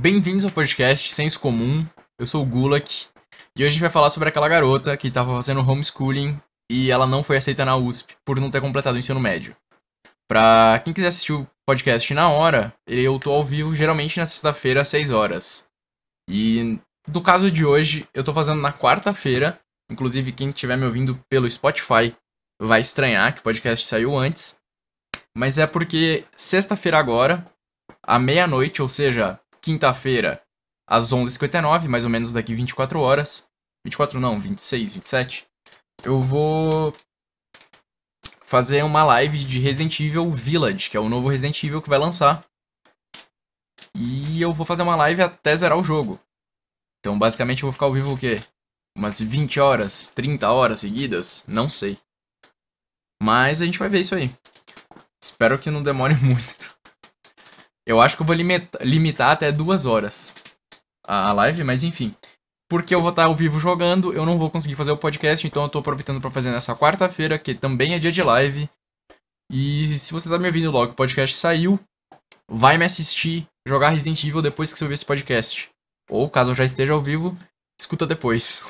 Bem-vindos ao podcast Senso Comum. Eu sou o Gulak e hoje a gente vai falar sobre aquela garota que estava fazendo homeschooling e ela não foi aceita na USP por não ter completado o ensino médio. Pra quem quiser assistir o podcast na hora, eu tô ao vivo geralmente na sexta-feira às 6 horas. E no caso de hoje, eu tô fazendo na quarta-feira. Inclusive, quem estiver me ouvindo pelo Spotify vai estranhar que o podcast saiu antes. Mas é porque sexta-feira agora, à meia-noite, ou seja, quinta-feira, às 11h59, mais ou menos daqui 24 horas. 24 não, 26, 27. Eu vou fazer uma live de Resident Evil Village, que é o novo Resident Evil que vai lançar. E eu vou fazer uma live até zerar o jogo. Então, basicamente, eu vou ficar ao vivo o quê? Umas 20 horas, 30 horas seguidas? Não sei. Mas a gente vai ver isso aí. Espero que não demore muito. Eu acho que eu vou limita limitar até duas horas a live, mas enfim. Porque eu vou estar ao vivo jogando, eu não vou conseguir fazer o podcast, então eu tô aproveitando para fazer nessa quarta-feira, que também é dia de live. E se você tá me ouvindo logo que o podcast saiu, vai me assistir jogar Resident Evil depois que você ouvir esse podcast. Ou caso eu já esteja ao vivo, escuta depois.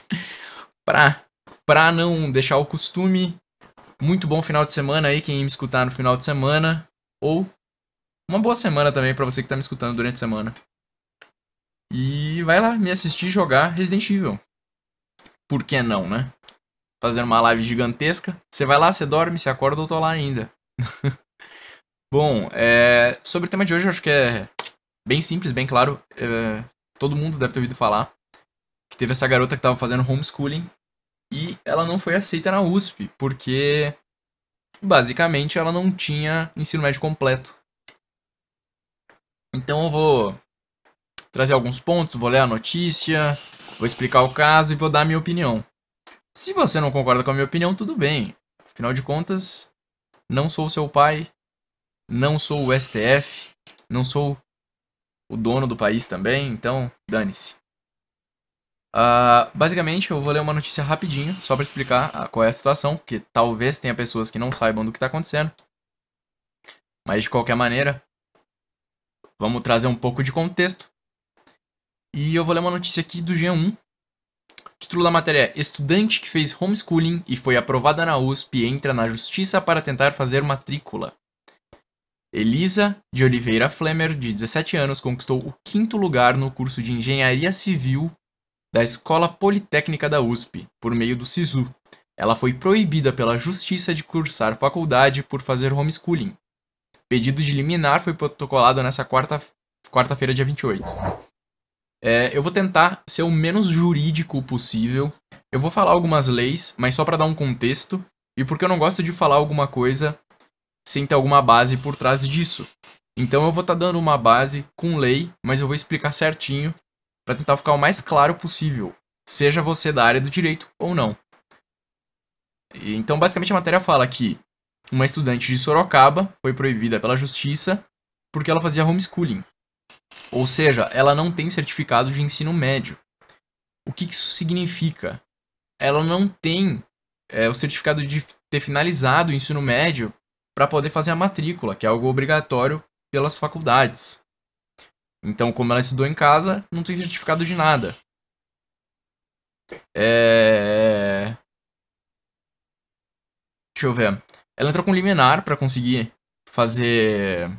pra, pra não deixar o costume, muito bom final de semana aí, quem me escutar no final de semana. Ou uma boa semana também para você que tá me escutando durante a semana. E vai lá me assistir jogar Resident Evil. Por que não, né? Fazendo uma live gigantesca. Você vai lá, você dorme, você acorda, eu tô lá ainda. Bom, é... sobre o tema de hoje, eu acho que é bem simples, bem claro. É... Todo mundo deve ter ouvido falar que teve essa garota que tava fazendo homeschooling e ela não foi aceita na USP, porque basicamente ela não tinha ensino médio completo. Então eu vou trazer alguns pontos, vou ler a notícia, vou explicar o caso e vou dar a minha opinião. Se você não concorda com a minha opinião, tudo bem. Afinal de contas, não sou seu pai, não sou o STF, não sou o dono do país também, então dane-se. Uh, basicamente, eu vou ler uma notícia rapidinho, só para explicar qual é a situação, porque talvez tenha pessoas que não saibam do que está acontecendo. Mas de qualquer maneira, Vamos trazer um pouco de contexto. E eu vou ler uma notícia aqui do G1. O título da matéria é Estudante que fez homeschooling e foi aprovada na USP entra na justiça para tentar fazer matrícula. Elisa de Oliveira Flemer, de 17 anos, conquistou o quinto lugar no curso de Engenharia Civil da Escola Politécnica da USP, por meio do SISU. Ela foi proibida pela justiça de cursar faculdade por fazer homeschooling. Pedido de liminar foi protocolado nessa quarta-feira, quarta dia 28. É, eu vou tentar ser o menos jurídico possível. Eu vou falar algumas leis, mas só para dar um contexto. E porque eu não gosto de falar alguma coisa sem ter alguma base por trás disso. Então eu vou estar tá dando uma base com lei, mas eu vou explicar certinho para tentar ficar o mais claro possível, seja você da área do direito ou não. Então, basicamente, a matéria fala que uma estudante de Sorocaba foi proibida pela justiça porque ela fazia homeschooling. Ou seja, ela não tem certificado de ensino médio. O que isso significa? Ela não tem é, o certificado de ter finalizado o ensino médio para poder fazer a matrícula, que é algo obrigatório pelas faculdades. Então, como ela estudou em casa, não tem certificado de nada. É... Deixa eu ver. Ela entrou com liminar para conseguir fazer.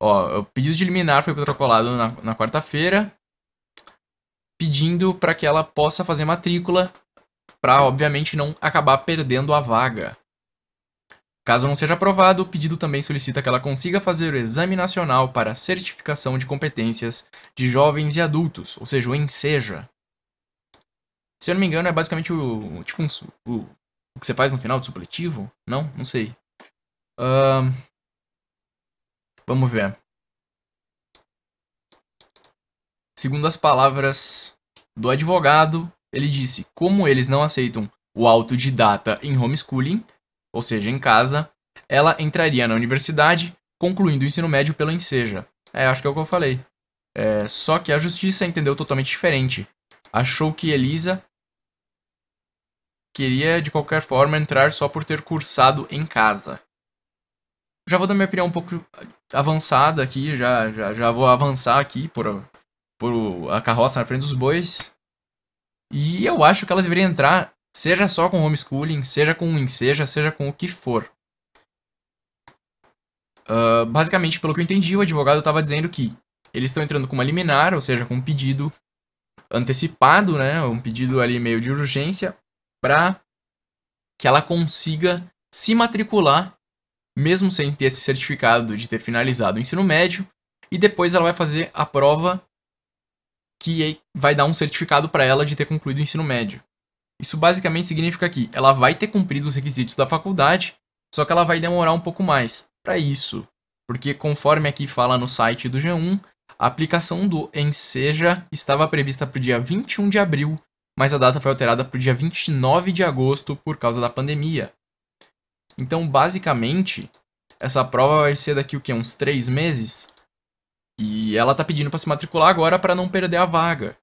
Ó, o pedido de liminar foi protocolado na, na quarta-feira, pedindo para que ela possa fazer matrícula, para obviamente não acabar perdendo a vaga. Caso não seja aprovado, o pedido também solicita que ela consiga fazer o Exame Nacional para Certificação de Competências de Jovens e Adultos, ou seja, o ENSEJA. Se eu não me engano, é basicamente o, tipo um, o o que você faz no final do supletivo? Não? Não sei. Uh, vamos ver. Segundo as palavras do advogado, ele disse: como eles não aceitam o autodidata em homeschooling, ou seja, em casa, ela entraria na universidade, concluindo o ensino médio pelo Enseja. É, acho que é o que eu falei. É, só que a justiça entendeu totalmente diferente. Achou que Elisa queria de qualquer forma entrar só por ter cursado em casa. já vou dar minha opinião um pouco avançada aqui, já, já, já vou avançar aqui por, por a carroça na frente dos bois. E eu acho que ela deveria entrar, seja só com homeschooling, seja com enseja, seja com o que for. Uh, basicamente, pelo que eu entendi, o advogado estava dizendo que eles estão entrando com uma liminar, ou seja, com um pedido antecipado, né, um pedido ali meio de urgência, para que ela consiga se matricular, mesmo sem ter esse certificado de ter finalizado o ensino médio, e depois ela vai fazer a prova que vai dar um certificado para ela de ter concluído o ensino médio. Isso basicamente significa que ela vai ter cumprido os requisitos da faculdade, só que ela vai demorar um pouco mais para isso, porque conforme aqui fala no site do G1, a aplicação do Enseja estava prevista para o dia 21 de abril, mas a data foi alterada para o dia 29 de agosto por causa da pandemia. Então, basicamente, essa prova vai ser daqui o uns três meses. E ela tá pedindo para se matricular agora para não perder a vaga.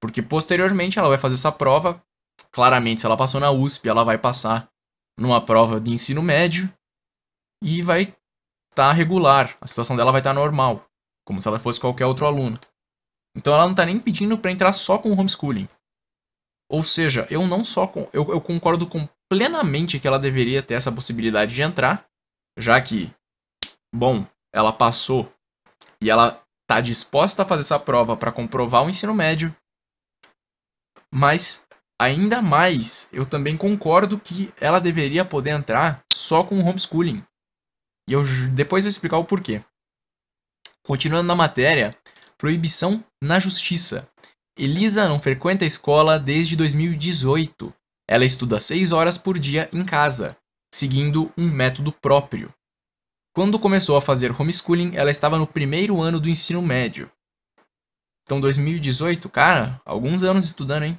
Porque posteriormente ela vai fazer essa prova. Claramente, se ela passou na USP, ela vai passar numa prova de ensino médio e vai estar tá regular. A situação dela vai estar tá normal, como se ela fosse qualquer outro aluno. Então ela não está nem pedindo para entrar só com homeschooling. Ou seja, eu não só com, eu, eu concordo com plenamente que ela deveria ter essa possibilidade de entrar, já que, bom, ela passou e ela está disposta a fazer essa prova para comprovar o ensino médio, mas ainda mais eu também concordo que ela deveria poder entrar só com homeschooling. E eu depois eu explicar o porquê. Continuando na matéria, proibição na justiça. Elisa não frequenta a escola desde 2018. Ela estuda 6 horas por dia em casa, seguindo um método próprio. Quando começou a fazer homeschooling, ela estava no primeiro ano do ensino médio. Então, 2018, cara, alguns anos estudando, hein?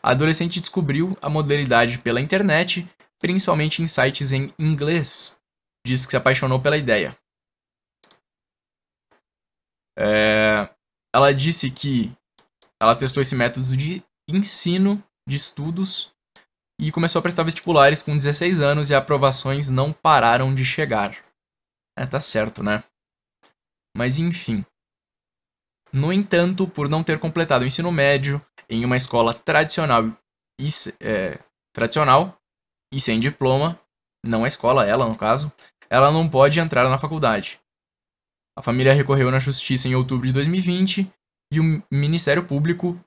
A adolescente descobriu a modalidade pela internet, principalmente em sites em inglês. Diz que se apaixonou pela ideia. É... Ela disse que ela testou esse método de ensino de estudos e começou a prestar vestibulares com 16 anos e aprovações não pararam de chegar. É, tá certo, né? Mas enfim. No entanto, por não ter completado o ensino médio em uma escola tradicional e, é, tradicional e sem diploma, não a escola, ela no caso, ela não pode entrar na faculdade. A família recorreu na justiça em outubro de 2020 e o Ministério Público,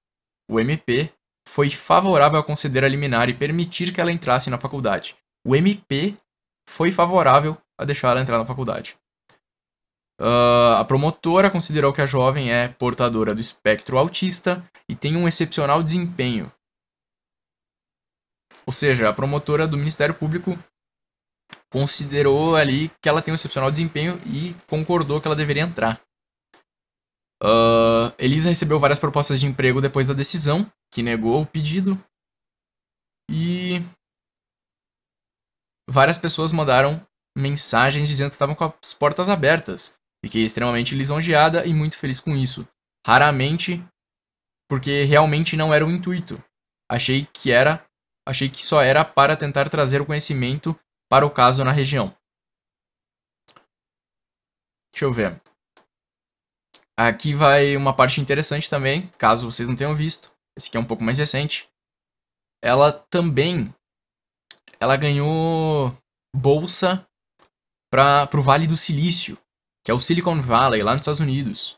o MP, foi favorável a conceder a liminar e permitir que ela entrasse na faculdade. O MP foi favorável a deixar ela entrar na faculdade. Uh, a promotora considerou que a jovem é portadora do espectro autista e tem um excepcional desempenho. Ou seja, a promotora do Ministério Público considerou ali que ela tem um excepcional desempenho e concordou que ela deveria entrar. Uh, Elisa recebeu várias propostas de emprego depois da decisão, que negou o pedido. E várias pessoas mandaram mensagens dizendo que estavam com as portas abertas. Fiquei extremamente lisonjeada e muito feliz com isso. Raramente, porque realmente não era o intuito. Achei que era, achei que só era para tentar trazer o conhecimento para o caso na região. Deixa eu ver. Aqui vai uma parte interessante também, caso vocês não tenham visto. Esse aqui é um pouco mais recente. Ela também ela ganhou bolsa para o Vale do Silício, que é o Silicon Valley, lá nos Estados Unidos.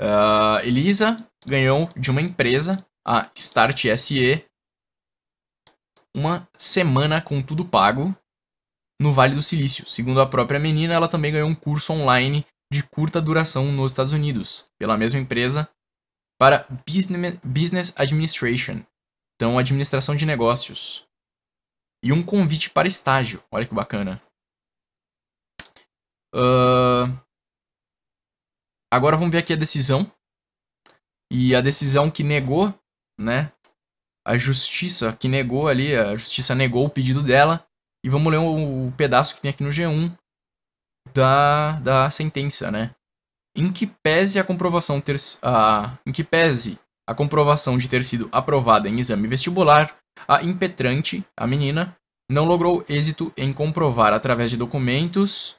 Uh, Elisa ganhou de uma empresa, a Start SE, uma semana com tudo pago no Vale do Silício. Segundo a própria menina, ela também ganhou um curso online de curta duração nos Estados Unidos, pela mesma empresa, para Business Administration, então administração de negócios e um convite para estágio. Olha que bacana. Uh... Agora vamos ver aqui a decisão. E a decisão que negou, né? A justiça que negou ali, a justiça negou o pedido dela. E vamos ler o, pedaço que tem aqui no G1 da, da sentença, né? Em que pese a comprovação ter, a, em que pese a comprovação de ter sido aprovada em exame vestibular, a impetrante, a menina, não logrou êxito em comprovar através de documentos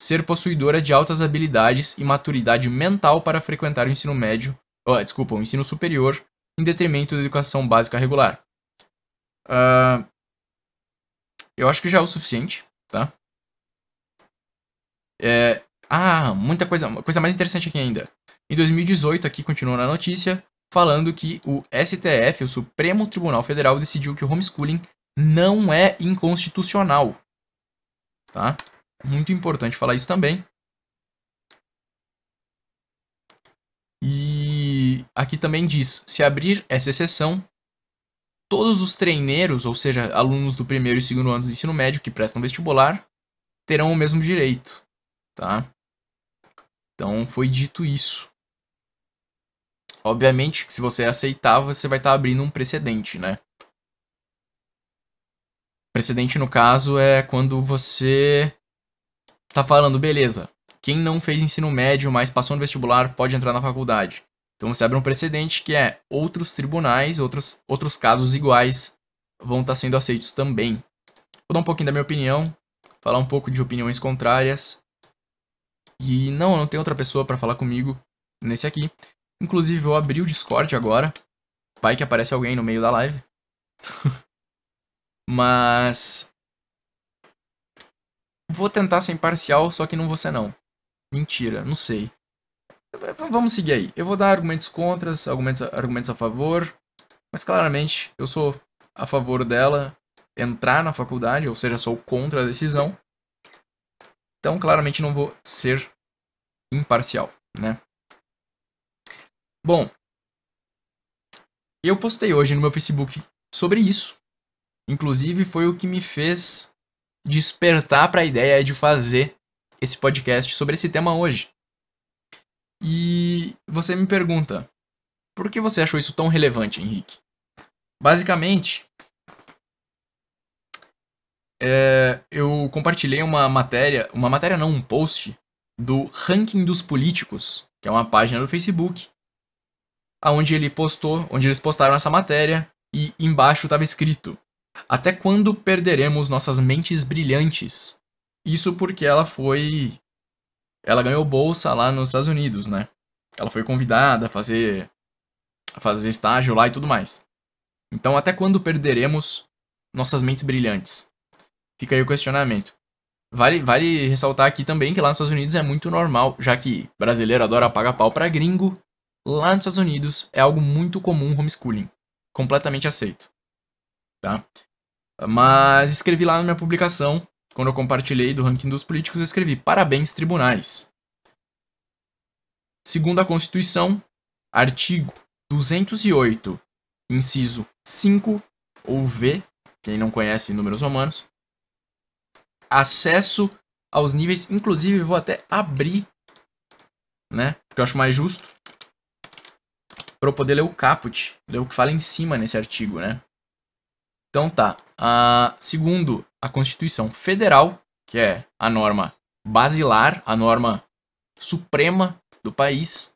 ser possuidora de altas habilidades e maturidade mental para frequentar o ensino médio, oh, desculpa, o ensino superior, em detrimento da educação básica regular. Uh, eu acho que já é o suficiente, tá? É, ah, muita coisa, coisa mais interessante aqui ainda. Em 2018, aqui continua na notícia, falando que o STF, o Supremo Tribunal Federal, decidiu que o homeschooling não é inconstitucional. Tá? Muito importante falar isso também. E aqui também diz: se abrir essa exceção, todos os treineiros, ou seja, alunos do primeiro e segundo anos do ensino médio que prestam vestibular, terão o mesmo direito, tá? Então foi dito isso. Obviamente que se você aceitar, você vai estar tá abrindo um precedente, né? Precedente no caso é quando você tá falando, beleza, quem não fez ensino médio, mas passou no vestibular, pode entrar na faculdade. Então você abre um precedente que é outros tribunais, outros, outros casos iguais vão estar tá sendo aceitos também. Vou dar um pouquinho da minha opinião, falar um pouco de opiniões contrárias. E não, não tem outra pessoa para falar comigo nesse aqui. Inclusive, eu abri o Discord agora. Vai que aparece alguém no meio da live. Mas Vou tentar ser imparcial, só que não vou ser não. Mentira, não sei. Vamos seguir aí. Eu vou dar argumentos contras, argumentos, argumentos a favor. Mas claramente eu sou a favor dela entrar na faculdade, ou seja, sou contra a decisão. Então, claramente não vou ser imparcial, né? Bom, eu postei hoje no meu Facebook sobre isso. Inclusive foi o que me fez despertar para a ideia de fazer esse podcast sobre esse tema hoje. E você me pergunta, por que você achou isso tão relevante, Henrique? Basicamente, é, eu compartilhei uma matéria, uma matéria não, um post do Ranking dos Políticos, que é uma página do Facebook, aonde ele postou, onde eles postaram essa matéria e embaixo estava escrito até quando perderemos nossas mentes brilhantes? Isso porque ela foi. Ela ganhou bolsa lá nos Estados Unidos, né? Ela foi convidada a fazer. a fazer estágio lá e tudo mais. Então, até quando perderemos nossas mentes brilhantes? Fica aí o questionamento. Vale, vale ressaltar aqui também que lá nos Estados Unidos é muito normal, já que brasileiro adora pagar pau pra gringo, lá nos Estados Unidos é algo muito comum homeschooling. Completamente aceito tá? Mas escrevi lá na minha publicação, quando eu compartilhei do ranking dos políticos, eu escrevi: parabéns, tribunais. Segundo a Constituição, artigo 208, inciso 5, ou V, quem não conhece números romanos, acesso aos níveis, inclusive vou até abrir, né, porque eu acho mais justo, para eu poder ler o caput, ler o que fala em cima nesse artigo, né. Então tá. Uh, segundo a Constituição Federal, que é a norma basilar, a norma suprema do país,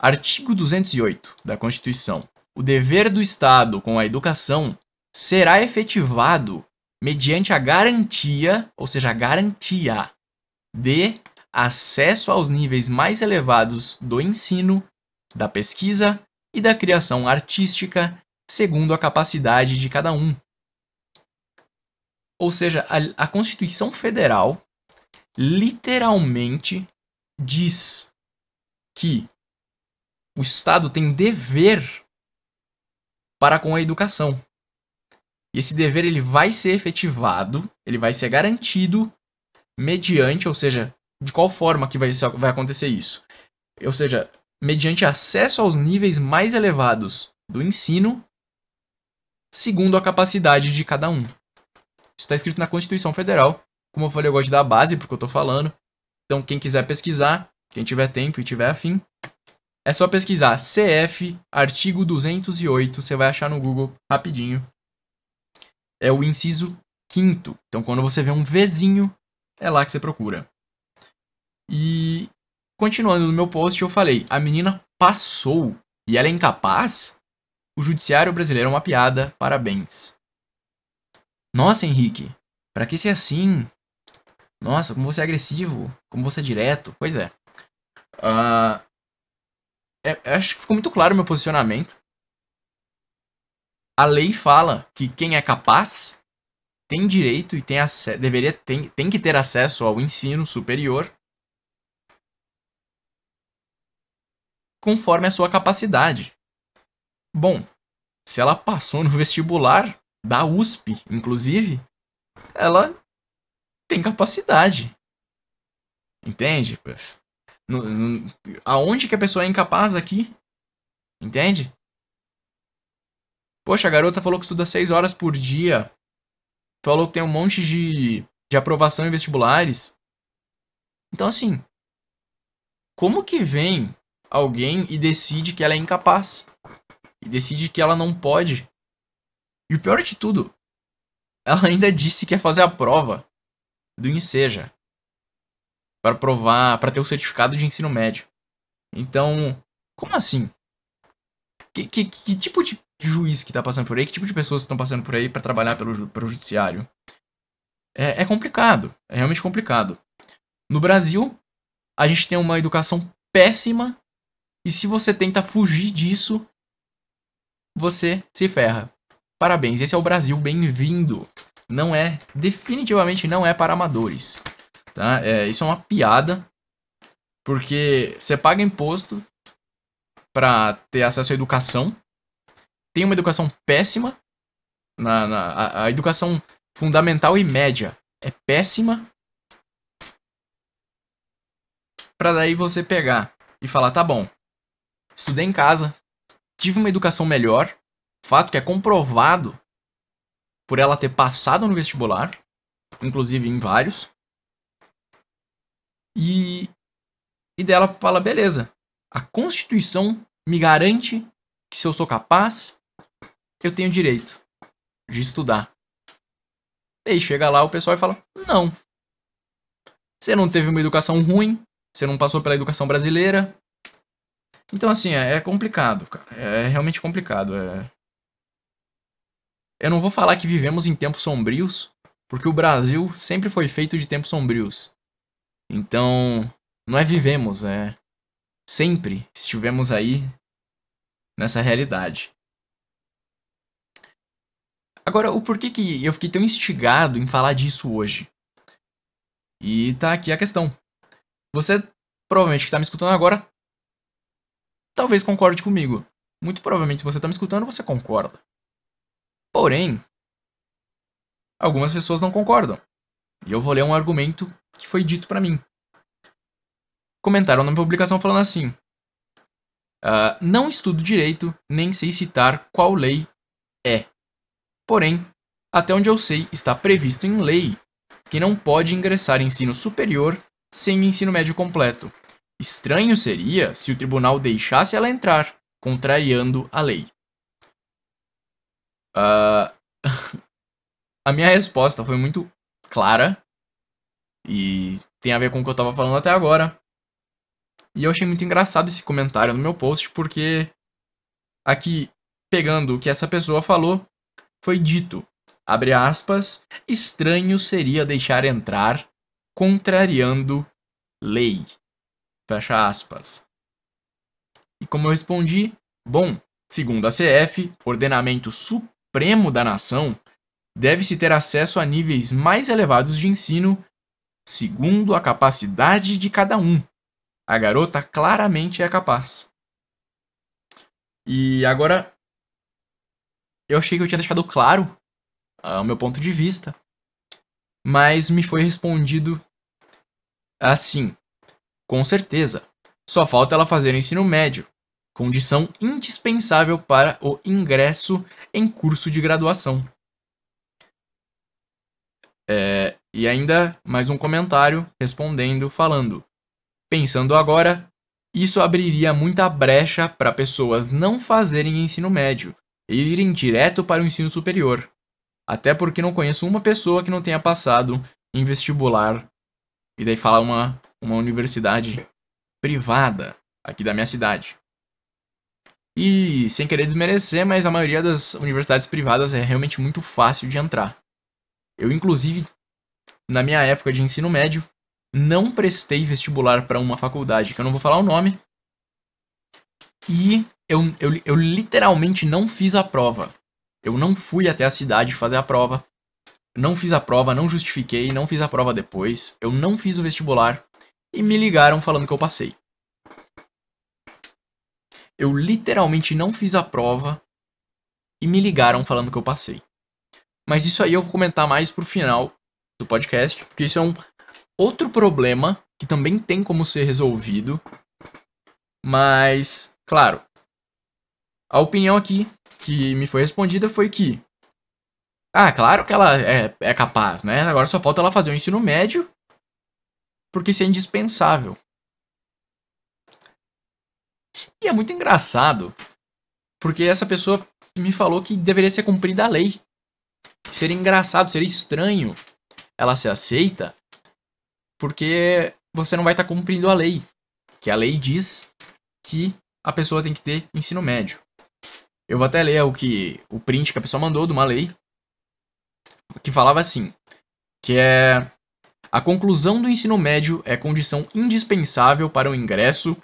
artigo 208 da Constituição. O dever do Estado com a educação será efetivado mediante a garantia, ou seja, a garantia de acesso aos níveis mais elevados do ensino, da pesquisa e da criação artística segundo a capacidade de cada um. Ou seja, a, a Constituição Federal literalmente diz que o Estado tem dever para com a educação. E esse dever ele vai ser efetivado, ele vai ser garantido mediante, ou seja, de qual forma que vai, vai acontecer isso? Ou seja, mediante acesso aos níveis mais elevados do ensino segundo a capacidade de cada um. Isso está escrito na Constituição Federal. Como eu falei, eu gosto de dar base porque eu estou falando. Então, quem quiser pesquisar, quem tiver tempo e tiver afim, é só pesquisar CF, artigo 208, você vai achar no Google rapidinho. É o inciso quinto. Então, quando você vê um Vzinho, é lá que você procura. E continuando no meu post, eu falei: a menina passou e ela é incapaz? O judiciário brasileiro é uma piada, parabéns. Nossa, Henrique, pra que ser assim? Nossa, como você é agressivo, como você é direto. Pois é. Uh, é acho que ficou muito claro o meu posicionamento. A lei fala que quem é capaz tem direito e tem deveria tem, tem que ter acesso ao ensino superior conforme a sua capacidade. Bom, se ela passou no vestibular da USP, inclusive, ela tem capacidade. Entende? No, no, aonde que a pessoa é incapaz aqui? Entende? Poxa, a garota falou que estuda 6 horas por dia. Falou que tem um monte de, de aprovação em vestibulares. Então, assim, como que vem alguém e decide que ela é incapaz? E decide que ela não pode? E o pior de tudo, ela ainda disse que ia fazer a prova do Enseja para provar, para ter o certificado de ensino médio. Então, como assim? Que, que, que tipo de juiz que tá passando por aí? Que tipo de pessoas estão passando por aí para trabalhar pelo, pelo judiciário? É, é complicado, é realmente complicado. No Brasil, a gente tem uma educação péssima e se você tenta fugir disso, você se ferra. Parabéns, esse é o Brasil, bem-vindo não é, definitivamente não é para amadores. Tá? É, isso é uma piada, porque você paga imposto para ter acesso à educação, tem uma educação péssima, na, na a, a educação fundamental e média é péssima, para daí você pegar e falar, tá bom, estudei em casa, tive uma educação melhor, fato que é comprovado por ela ter passado no vestibular, inclusive em vários. E, e dela fala: beleza, a Constituição me garante que se eu sou capaz, eu tenho direito de estudar. E aí chega lá o pessoal e fala: não. Você não teve uma educação ruim, você não passou pela educação brasileira. Então, assim, é, é complicado, cara. É realmente complicado. É, eu não vou falar que vivemos em tempos sombrios, porque o Brasil sempre foi feito de tempos sombrios. Então, não é vivemos, é sempre estivemos aí nessa realidade. Agora, o porquê que eu fiquei tão instigado em falar disso hoje? E tá aqui a questão. Você, provavelmente que tá me escutando agora, talvez concorde comigo. Muito provavelmente, se você tá me escutando, você concorda. Porém, algumas pessoas não concordam. E eu vou ler um argumento que foi dito para mim. Comentaram na publicação falando assim: uh, Não estudo direito, nem sei citar qual lei é. Porém, até onde eu sei, está previsto em lei que não pode ingressar em ensino superior sem ensino médio completo. Estranho seria se o tribunal deixasse ela entrar, contrariando a lei. Uh, a minha resposta foi muito clara e tem a ver com o que eu tava falando até agora. E eu achei muito engraçado esse comentário no meu post porque aqui pegando o que essa pessoa falou, foi dito, abre aspas, estranho seria deixar entrar contrariando lei. Fecha aspas. E como eu respondi, bom, segundo a CF, ordenamento Supremo da nação, deve-se ter acesso a níveis mais elevados de ensino, segundo a capacidade de cada um. A garota claramente é capaz. E agora, eu achei que eu tinha deixado claro uh, o meu ponto de vista, mas me foi respondido assim: com certeza, só falta ela fazer o ensino médio, condição indispensável para o ingresso em curso de graduação. É, e ainda mais um comentário respondendo, falando: Pensando agora, isso abriria muita brecha para pessoas não fazerem ensino médio e irem direto para o ensino superior. Até porque não conheço uma pessoa que não tenha passado em vestibular. E daí fala uma, uma universidade privada aqui da minha cidade. E sem querer desmerecer, mas a maioria das universidades privadas é realmente muito fácil de entrar. Eu, inclusive, na minha época de ensino médio, não prestei vestibular para uma faculdade, que eu não vou falar o nome. E eu, eu, eu literalmente não fiz a prova. Eu não fui até a cidade fazer a prova. Não fiz a prova, não justifiquei, não fiz a prova depois. Eu não fiz o vestibular. E me ligaram falando que eu passei. Eu literalmente não fiz a prova. E me ligaram falando que eu passei. Mas isso aí eu vou comentar mais pro final do podcast, porque isso é um outro problema que também tem como ser resolvido. Mas, claro, a opinião aqui que me foi respondida foi que. Ah, claro que ela é, é capaz, né? Agora só falta ela fazer o ensino médio, porque isso é indispensável. E é muito engraçado, porque essa pessoa me falou que deveria ser cumprida a lei. Seria engraçado, seria estranho ela ser aceita porque você não vai estar tá cumprindo a lei. Que a lei diz que a pessoa tem que ter ensino médio. Eu vou até ler o que o print que a pessoa mandou de uma lei que falava assim, que é a conclusão do ensino médio é condição indispensável para o ingresso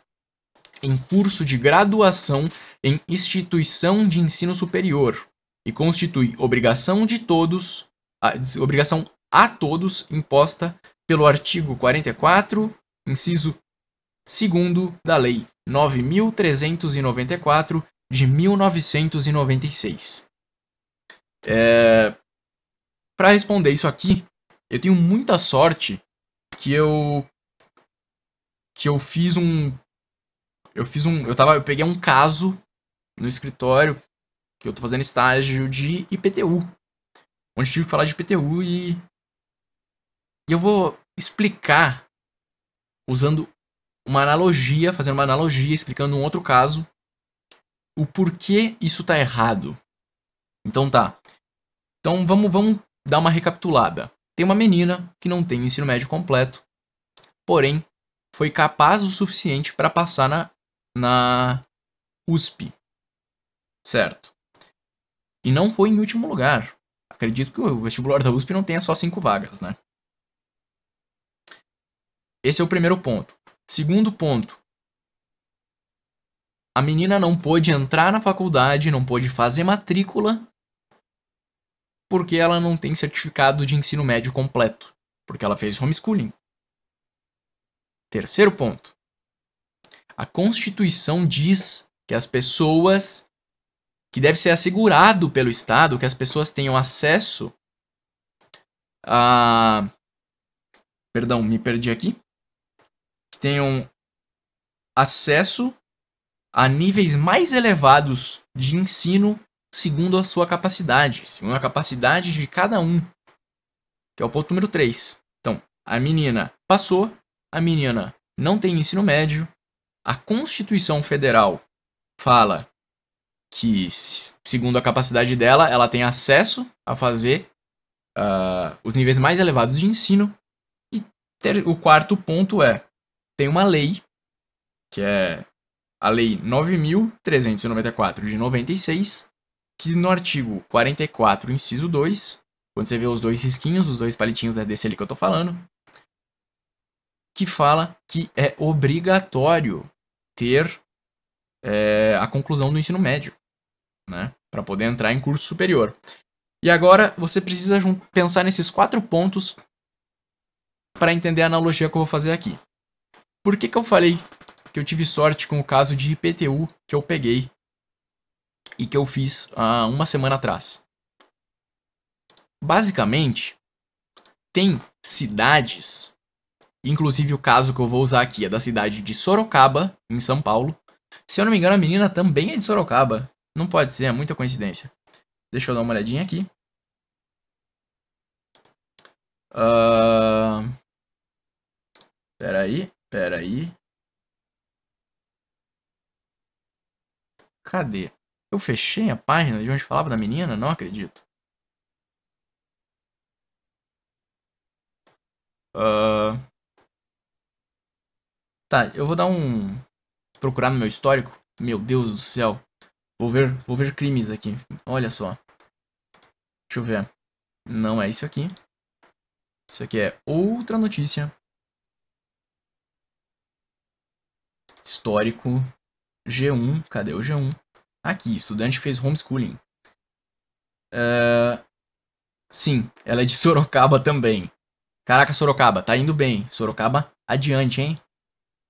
em curso de graduação em instituição de ensino superior e constitui obrigação de todos, a, obrigação a todos imposta pelo artigo 44, inciso 2 da Lei 9.394 de 1996. É... Para responder isso aqui, eu tenho muita sorte que eu que eu fiz um eu fiz um eu tava eu peguei um caso no escritório que eu tô fazendo estágio de IPTU, onde tive que falar de IPTU e e eu vou explicar usando uma analogia, fazendo uma analogia, explicando um outro caso, o porquê isso tá errado. Então tá. Então vamos, vamos dar uma recapitulada. Tem uma menina que não tem ensino médio completo, porém foi capaz o suficiente para passar na, na USP. Certo. E não foi em último lugar. Acredito que o vestibular da USP não tenha só cinco vagas, né? Esse é o primeiro ponto. Segundo ponto. A menina não pôde entrar na faculdade, não pôde fazer matrícula, porque ela não tem certificado de ensino médio completo, porque ela fez homeschooling. Terceiro ponto. A Constituição diz que as pessoas que deve ser assegurado pelo Estado que as pessoas tenham acesso a Perdão, me perdi aqui que tenham acesso a níveis mais elevados de ensino segundo a sua capacidade, segundo a capacidade de cada um, que é o ponto número 3. Então, a menina passou, a menina não tem ensino médio, a Constituição Federal fala que, segundo a capacidade dela, ela tem acesso a fazer uh, os níveis mais elevados de ensino. E ter, o quarto ponto é: tem uma lei, que é a Lei 9.394 de 96, que no artigo 44, inciso 2, quando você vê os dois risquinhos, os dois palitinhos é desse ali que eu tô falando, que fala que é obrigatório ter é, a conclusão do ensino médio, né, para poder entrar em curso superior. E agora você precisa pensar nesses quatro pontos para entender a analogia que eu vou fazer aqui. Por que, que eu falei que eu tive sorte com o caso de IPTU que eu peguei e que eu fiz há uma semana atrás? Basicamente, tem cidades, inclusive o caso que eu vou usar aqui é da cidade de Sorocaba, em São Paulo. Se eu não me engano, a menina também é de Sorocaba. Não pode ser, é muita coincidência. Deixa eu dar uma olhadinha aqui. Uh... Pera aí. Pera aí. Cadê? Eu fechei a página de onde falava da menina? Não acredito. Uh... Tá, eu vou dar um. Procurar no meu histórico. Meu Deus do céu. Vou ver, vou ver crimes aqui. Olha só. Deixa eu ver. Não é isso aqui. Isso aqui é outra notícia. Histórico G1. Cadê o G1? Aqui, estudante fez homeschooling. Uh, sim, ela é de Sorocaba também. Caraca, Sorocaba, tá indo bem. Sorocaba, adiante, hein?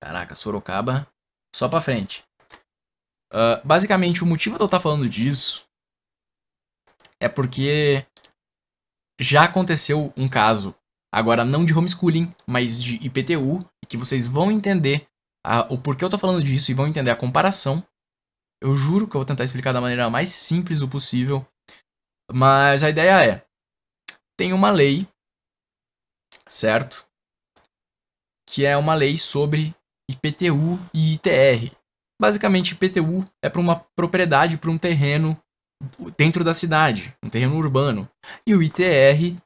Caraca, Sorocaba, só pra frente. Uh, basicamente, o motivo de eu estar falando disso é porque já aconteceu um caso, agora não de homeschooling, mas de IPTU, que vocês vão entender a, o porquê eu tô falando disso e vão entender a comparação. Eu juro que eu vou tentar explicar da maneira mais simples o possível. Mas a ideia é: tem uma lei, certo? Que é uma lei sobre IPTU e ITR. Basicamente, IPTU é para uma propriedade, para um terreno dentro da cidade, um terreno urbano. E o ITR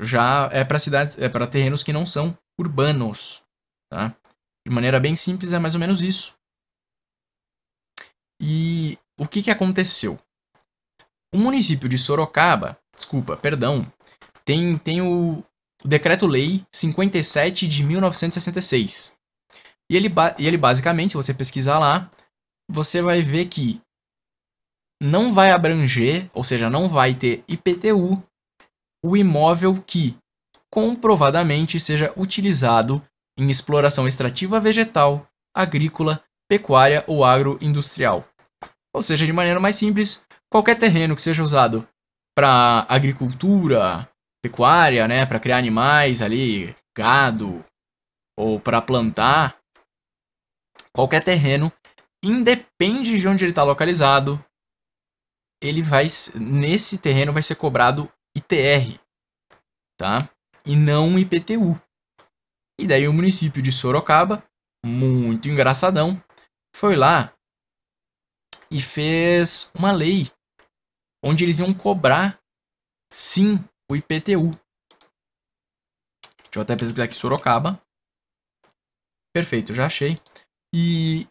já é para cidades, é para terrenos que não são urbanos, tá? De maneira bem simples, é mais ou menos isso. E o que, que aconteceu? O município de Sorocaba, desculpa, perdão, tem, tem o, o Decreto-Lei 57 de 1966. E ele, e ele basicamente, se você pesquisar lá, você vai ver que não vai abranger, ou seja, não vai ter IPTU, o imóvel que comprovadamente seja utilizado em exploração extrativa vegetal, agrícola, pecuária ou agroindustrial. Ou seja, de maneira mais simples, qualquer terreno que seja usado para agricultura, pecuária, né, para criar animais ali, gado, ou para plantar, qualquer terreno, independe de onde ele está localizado, ele vai nesse terreno vai ser cobrado ITR, tá? E não IPTU. E daí o município de Sorocaba, muito engraçadão, foi lá e fez uma lei onde eles iam cobrar sim o IPTU. Deixa eu até pesquisar aqui Sorocaba. Perfeito, já achei. E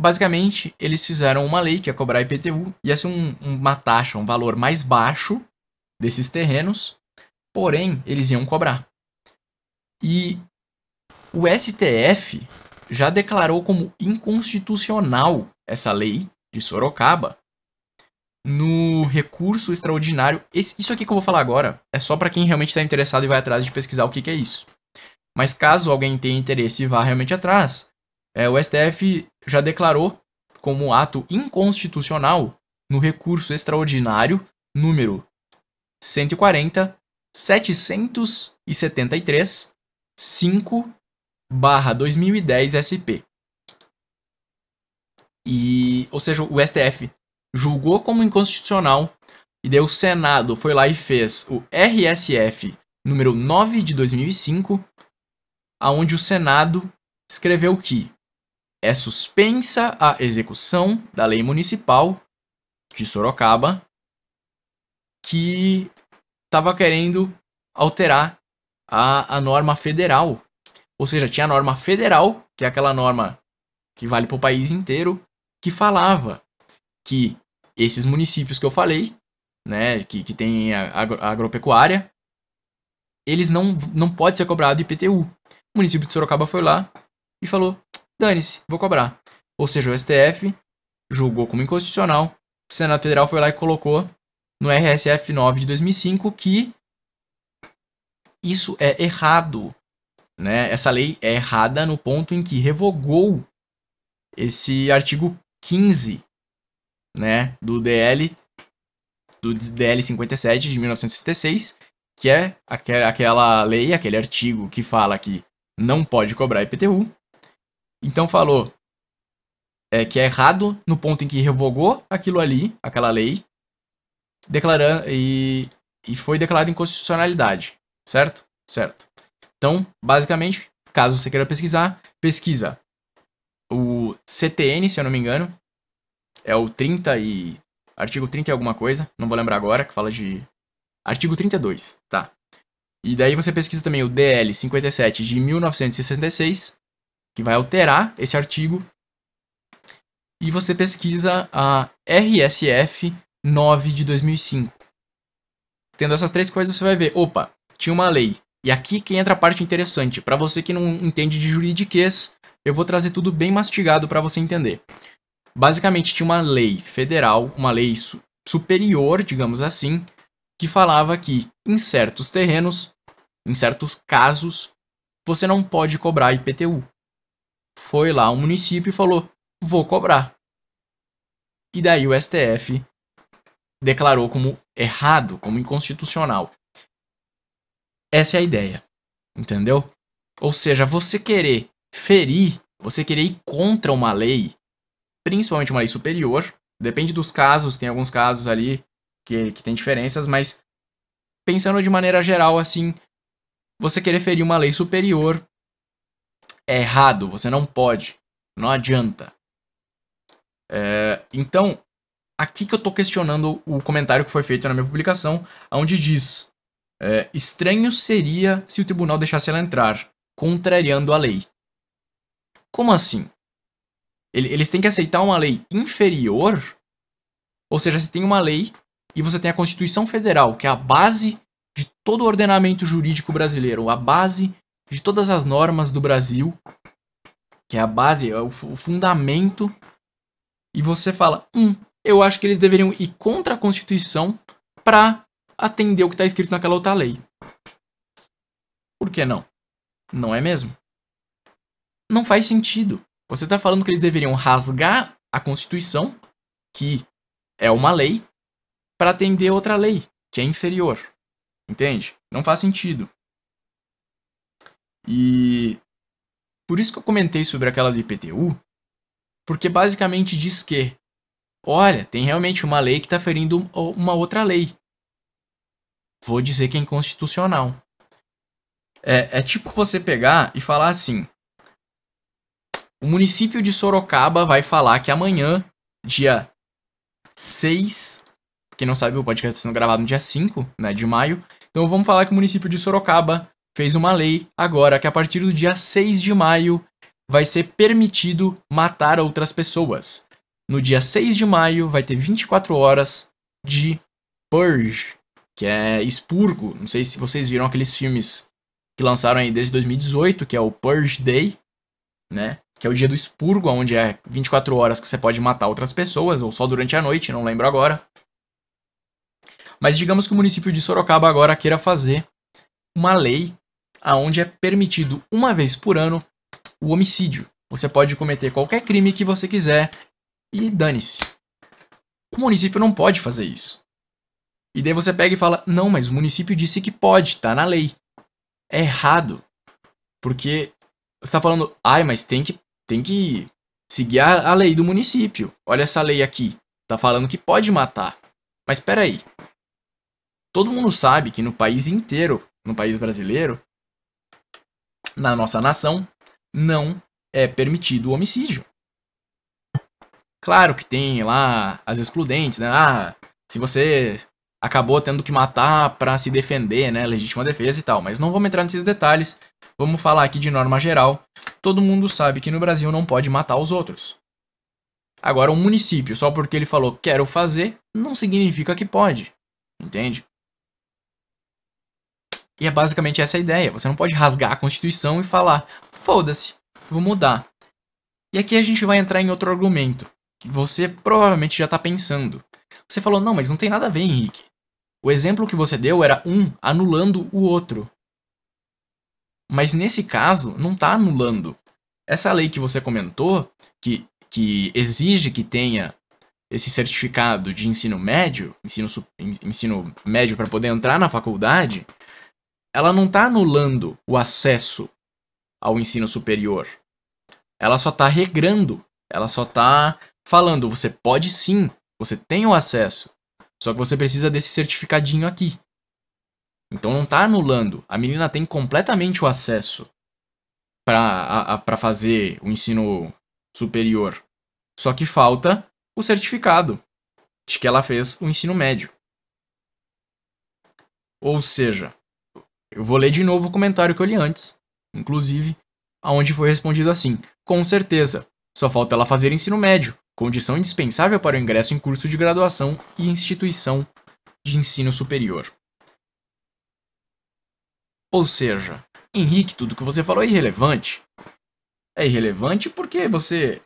basicamente eles fizeram uma lei que ia cobrar IPTU, ia ser um, uma taxa, um valor mais baixo desses terrenos, porém eles iam cobrar. E o STF já declarou como inconstitucional essa lei de Sorocaba no recurso extraordinário. Esse, isso aqui que eu vou falar agora é só para quem realmente está interessado e vai atrás de pesquisar o que, que, é isso. Mas caso alguém tenha interesse e vá realmente atrás, é, o STF já declarou como ato inconstitucional no recurso extraordinário número 140 773 5 barra 2010 SP. E, ou seja, o STF julgou como inconstitucional e daí o Senado foi lá e fez o RSF número 9 de 2005, aonde o Senado escreveu que é suspensa a execução da lei municipal de Sorocaba que estava querendo alterar a, a norma federal ou seja, tinha a norma federal, que é aquela norma que vale para o país inteiro, que falava que esses municípios que eu falei, né, que, que tem agro, agropecuária, eles não, não pode ser cobrado IPTU. O município de Sorocaba foi lá e falou: dane-se, vou cobrar. Ou seja, o STF julgou como inconstitucional, o Senado Federal foi lá e colocou no RSF 9 de 2005 que isso é errado né, essa lei é errada no ponto em que revogou esse artigo 15 né, do DL do DL 57 de 1966, que é aquela lei, aquele artigo que fala que não pode cobrar IPTU. Então falou é, que é errado no ponto em que revogou aquilo ali, aquela lei, declarando e, e foi declarado inconstitucionalidade, certo? Certo. Então, basicamente, caso você queira pesquisar, pesquisa o CTN, se eu não me engano. É o 30 e. Artigo 30 e alguma coisa, não vou lembrar agora, que fala de. Artigo 32, tá. E daí você pesquisa também o DL 57 de 1966, que vai alterar esse artigo. E você pesquisa a RSF 9 de 2005. Tendo essas três coisas, você vai ver, opa, tinha uma lei E aqui que entra a parte interessante. Para você que não entende de juridiquês, eu vou trazer tudo bem mastigado para você entender. Basicamente, tinha uma lei federal, uma lei su superior, digamos assim, que falava que em certos terrenos, em certos casos, você não pode cobrar IPTU. Foi lá o município e falou: vou cobrar. E daí o STF declarou como errado, como inconstitucional. Essa é a ideia. Entendeu? Ou seja, você querer ferir, você querer ir contra uma lei, principalmente uma lei superior, depende dos casos, tem alguns casos ali que, que tem diferenças, mas pensando de maneira geral, assim, você querer ferir uma lei superior é errado, você não pode, não adianta. É, então, aqui que eu tô questionando o comentário que foi feito na minha publicação, onde diz: é, estranho seria se o tribunal deixasse ela entrar, contrariando a lei. Como assim? Eles têm que aceitar uma lei inferior? Ou seja, você tem uma lei e você tem a Constituição Federal, que é a base de todo o ordenamento jurídico brasileiro, a base de todas as normas do Brasil, que é a base, é o fundamento e você fala, hum, eu acho que eles deveriam ir contra a Constituição para atender o que está escrito naquela outra lei. Por que não? Não é mesmo? Não faz sentido. Você está falando que eles deveriam rasgar a Constituição, que é uma lei, para atender outra lei, que é inferior. Entende? Não faz sentido. E por isso que eu comentei sobre aquela do IPTU, porque basicamente diz que, olha, tem realmente uma lei que está ferindo uma outra lei. Vou dizer que é inconstitucional. É, é tipo você pegar e falar assim: o município de Sorocaba vai falar que amanhã, dia 6, quem não sabe, o podcast está sendo gravado no dia 5 né, de maio. Então vamos falar que o município de Sorocaba fez uma lei agora que a partir do dia 6 de maio vai ser permitido matar outras pessoas. No dia 6 de maio vai ter 24 horas de Purge, que é expurgo. Não sei se vocês viram aqueles filmes que lançaram aí desde 2018, que é o Purge Day, né? Que é o dia do expurgo, onde é 24 horas que você pode matar outras pessoas, ou só durante a noite, não lembro agora. Mas digamos que o município de Sorocaba agora queira fazer uma lei aonde é permitido uma vez por ano o homicídio. Você pode cometer qualquer crime que você quiser e dane-se. O município não pode fazer isso. E daí você pega e fala: não, mas o município disse que pode, tá na lei. É errado. Porque você tá falando, ai, mas tem que, tem que seguir a, a lei do município. Olha essa lei aqui. Tá falando que pode matar. Mas espera aí. Todo mundo sabe que no país inteiro, no país brasileiro, na nossa nação, não é permitido o homicídio. Claro que tem lá as excludentes, né? Ah, se você acabou tendo que matar para se defender, né? Legítima defesa e tal. Mas não vamos entrar nesses detalhes. Vamos falar aqui de norma geral. Todo mundo sabe que no Brasil não pode matar os outros. Agora, um município, só porque ele falou quero fazer, não significa que pode. Entende? E é basicamente essa a ideia. Você não pode rasgar a Constituição e falar, foda-se, vou mudar. E aqui a gente vai entrar em outro argumento, que você provavelmente já está pensando. Você falou, não, mas não tem nada a ver, Henrique. O exemplo que você deu era um anulando o outro. Mas nesse caso, não está anulando. Essa lei que você comentou, que, que exige que tenha esse certificado de ensino médio, ensino, ensino médio para poder entrar na faculdade, ela não está anulando o acesso ao ensino superior. Ela só está regrando. Ela só está falando, você pode sim, você tem o acesso. Só que você precisa desse certificadinho aqui. Então não está anulando. A menina tem completamente o acesso para fazer o ensino superior. Só que falta o certificado de que ela fez o ensino médio. Ou seja, eu vou ler de novo o comentário que eu li antes, inclusive, aonde foi respondido assim: Com certeza, só falta ela fazer ensino médio, condição indispensável para o ingresso em curso de graduação e instituição de ensino superior. Ou seja, Henrique, tudo que você falou é irrelevante. É irrelevante porque você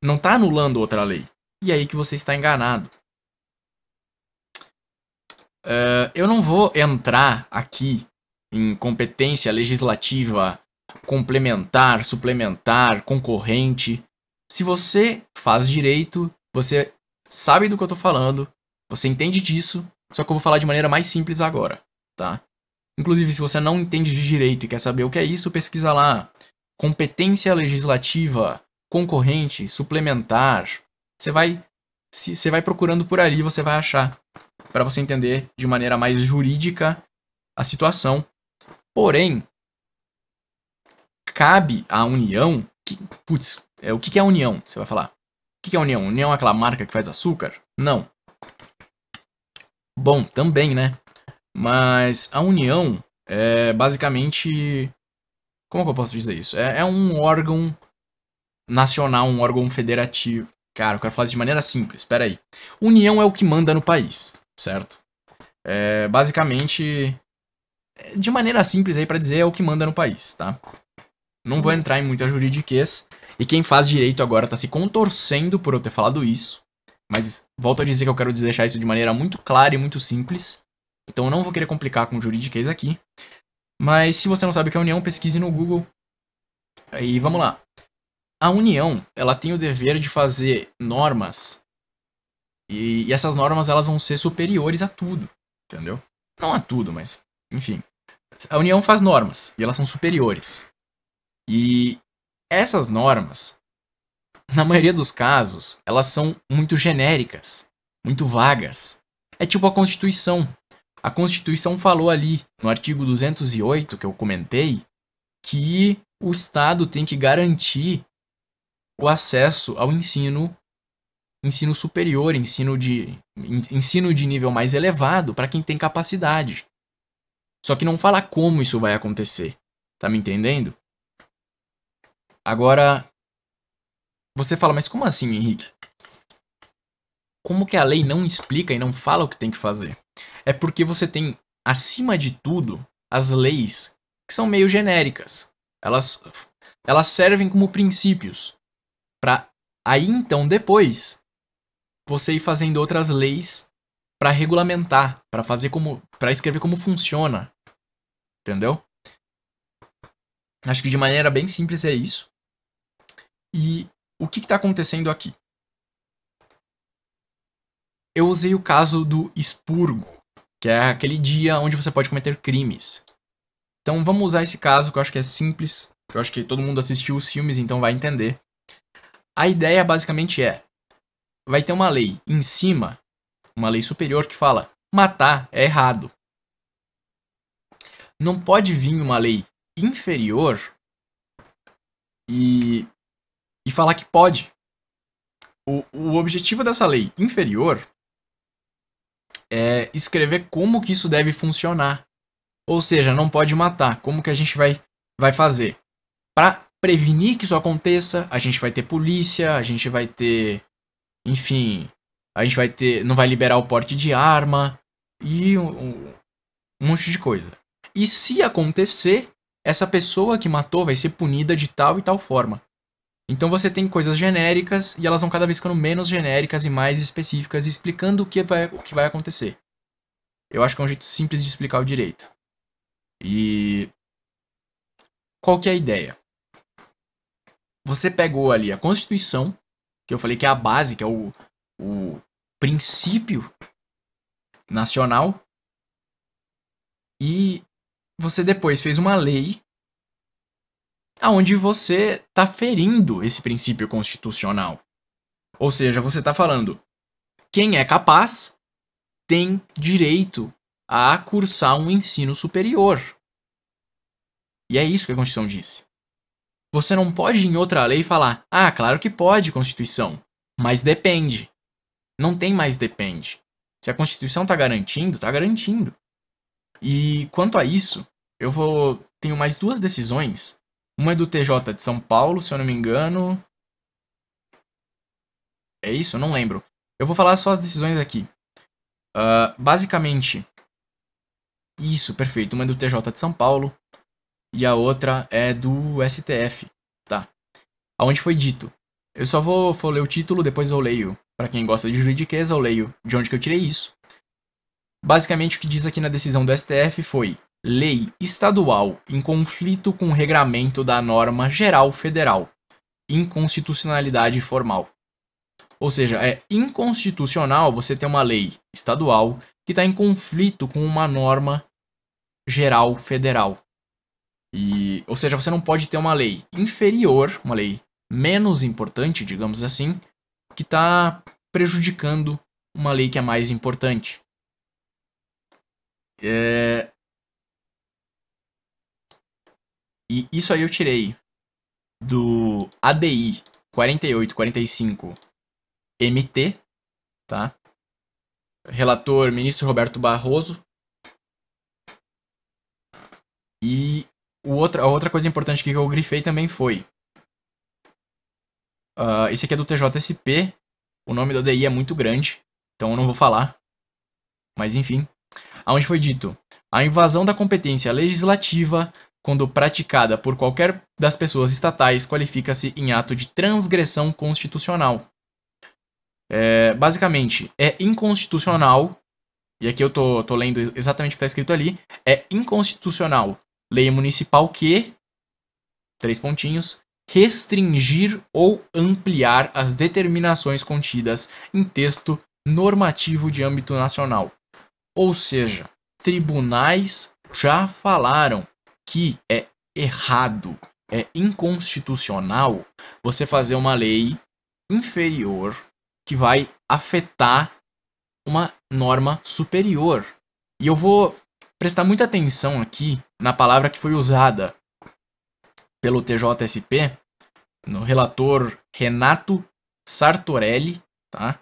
não está anulando outra lei. E é aí que você está enganado. Uh, eu não vou entrar aqui em competência legislativa complementar, suplementar, concorrente. Se você faz direito, você sabe do que eu tô falando, você entende disso, só que eu vou falar de maneira mais simples agora, tá? Inclusive, se você não entende de direito e quer saber o que é isso, pesquisa lá. Competência legislativa, concorrente, suplementar. Você vai se você vai procurando por ali, você vai achar para você entender de maneira mais jurídica a situação. Porém, cabe à União. Que, putz, é, o que, que é a União? Você vai falar. O que, que é a União? União é aquela marca que faz açúcar? Não. Bom, também, né? Mas a União é basicamente. Como que eu posso dizer isso? É, é um órgão nacional, um órgão federativo. Cara, eu quero falar de maneira simples, espera aí. União é o que manda no país, certo? É, basicamente, de maneira simples aí para dizer, é o que manda no país, tá? Não vou entrar em muita juridiquês. E quem faz direito agora tá se contorcendo por eu ter falado isso. Mas volto a dizer que eu quero deixar isso de maneira muito clara e muito simples. Então eu não vou querer complicar com juridiquês aqui. Mas se você não sabe o que é União, pesquise no Google. Aí vamos lá. A União, ela tem o dever de fazer normas. E, e essas normas elas vão ser superiores a tudo, entendeu? Não a tudo, mas enfim. A União faz normas e elas são superiores. E essas normas, na maioria dos casos, elas são muito genéricas, muito vagas. É tipo a Constituição. A Constituição falou ali, no artigo 208 que eu comentei, que o Estado tem que garantir o acesso ao ensino ensino superior, ensino de ensino de nível mais elevado para quem tem capacidade. Só que não fala como isso vai acontecer. Tá me entendendo? Agora, você fala, mas como assim, Henrique? Como que a lei não explica e não fala o que tem que fazer? É porque você tem, acima de tudo, as leis que são meio genéricas. Elas, elas servem como princípios. Para aí então depois você ir fazendo outras leis para regulamentar, para fazer como, para escrever como funciona. Entendeu? Acho que de maneira bem simples é isso. E o que está acontecendo aqui? Eu usei o caso do expurgo, que é aquele dia onde você pode cometer crimes. Então vamos usar esse caso que eu acho que é simples, eu acho que todo mundo assistiu os filmes, então vai entender. A ideia basicamente é: vai ter uma lei em cima, uma lei superior que fala matar é errado. Não pode vir uma lei inferior e e falar que pode. O, o objetivo dessa lei inferior é escrever como que isso deve funcionar. Ou seja, não pode matar. Como que a gente vai, vai fazer? Para prevenir que isso aconteça, a gente vai ter polícia, a gente vai ter. Enfim. A gente vai ter. Não vai liberar o porte de arma. E um, um monte de coisa. E se acontecer, essa pessoa que matou vai ser punida de tal e tal forma. Então você tem coisas genéricas e elas vão cada vez ficando menos genéricas e mais específicas, explicando o que vai, o que vai acontecer. Eu acho que é um jeito simples de explicar o direito. E qual que é a ideia? Você pegou ali a Constituição, que eu falei que é a base, que é o, o princípio nacional, e você depois fez uma lei aonde você está ferindo esse princípio constitucional. Ou seja, você está falando, quem é capaz tem direito a cursar um ensino superior. E é isso que a Constituição disse. Você não pode em outra lei falar, ah, claro que pode, Constituição, mas depende. Não tem mais depende. Se a Constituição está garantindo, está garantindo. E quanto a isso, eu vou tenho mais duas decisões uma é do TJ de São Paulo, se eu não me engano. É isso? Não lembro. Eu vou falar só as decisões aqui. Uh, basicamente, Isso, perfeito. Uma é do TJ de São Paulo e a outra é do STF, tá? Aonde foi dito. Eu só vou, vou ler o título, depois eu leio. Para quem gosta de juridiqueza, eu leio de onde que eu tirei isso. Basicamente, o que diz aqui na decisão do STF foi: lei estadual em conflito com o regramento da norma geral federal. Inconstitucionalidade formal. Ou seja, é inconstitucional você ter uma lei estadual que está em conflito com uma norma geral federal. E, ou seja, você não pode ter uma lei inferior, uma lei menos importante, digamos assim, que está prejudicando uma lei que é mais importante. É... E isso aí eu tirei do ADI 4845 MT, tá? Relator ministro Roberto Barroso. E o outro, a outra coisa importante que eu grifei também foi. Uh, esse aqui é do TJSP. O nome do ADI é muito grande, então eu não vou falar. Mas enfim. Aonde foi dito: a invasão da competência legislativa, quando praticada por qualquer das pessoas estatais, qualifica-se em ato de transgressão constitucional. É, basicamente, é inconstitucional, e aqui eu tô, tô lendo exatamente o que está escrito ali, é inconstitucional lei municipal que, três pontinhos, restringir ou ampliar as determinações contidas em texto normativo de âmbito nacional. Ou seja, tribunais já falaram que é errado, é inconstitucional você fazer uma lei inferior que vai afetar uma norma superior. E eu vou prestar muita atenção aqui na palavra que foi usada pelo TJSP, no relator Renato Sartorelli, tá?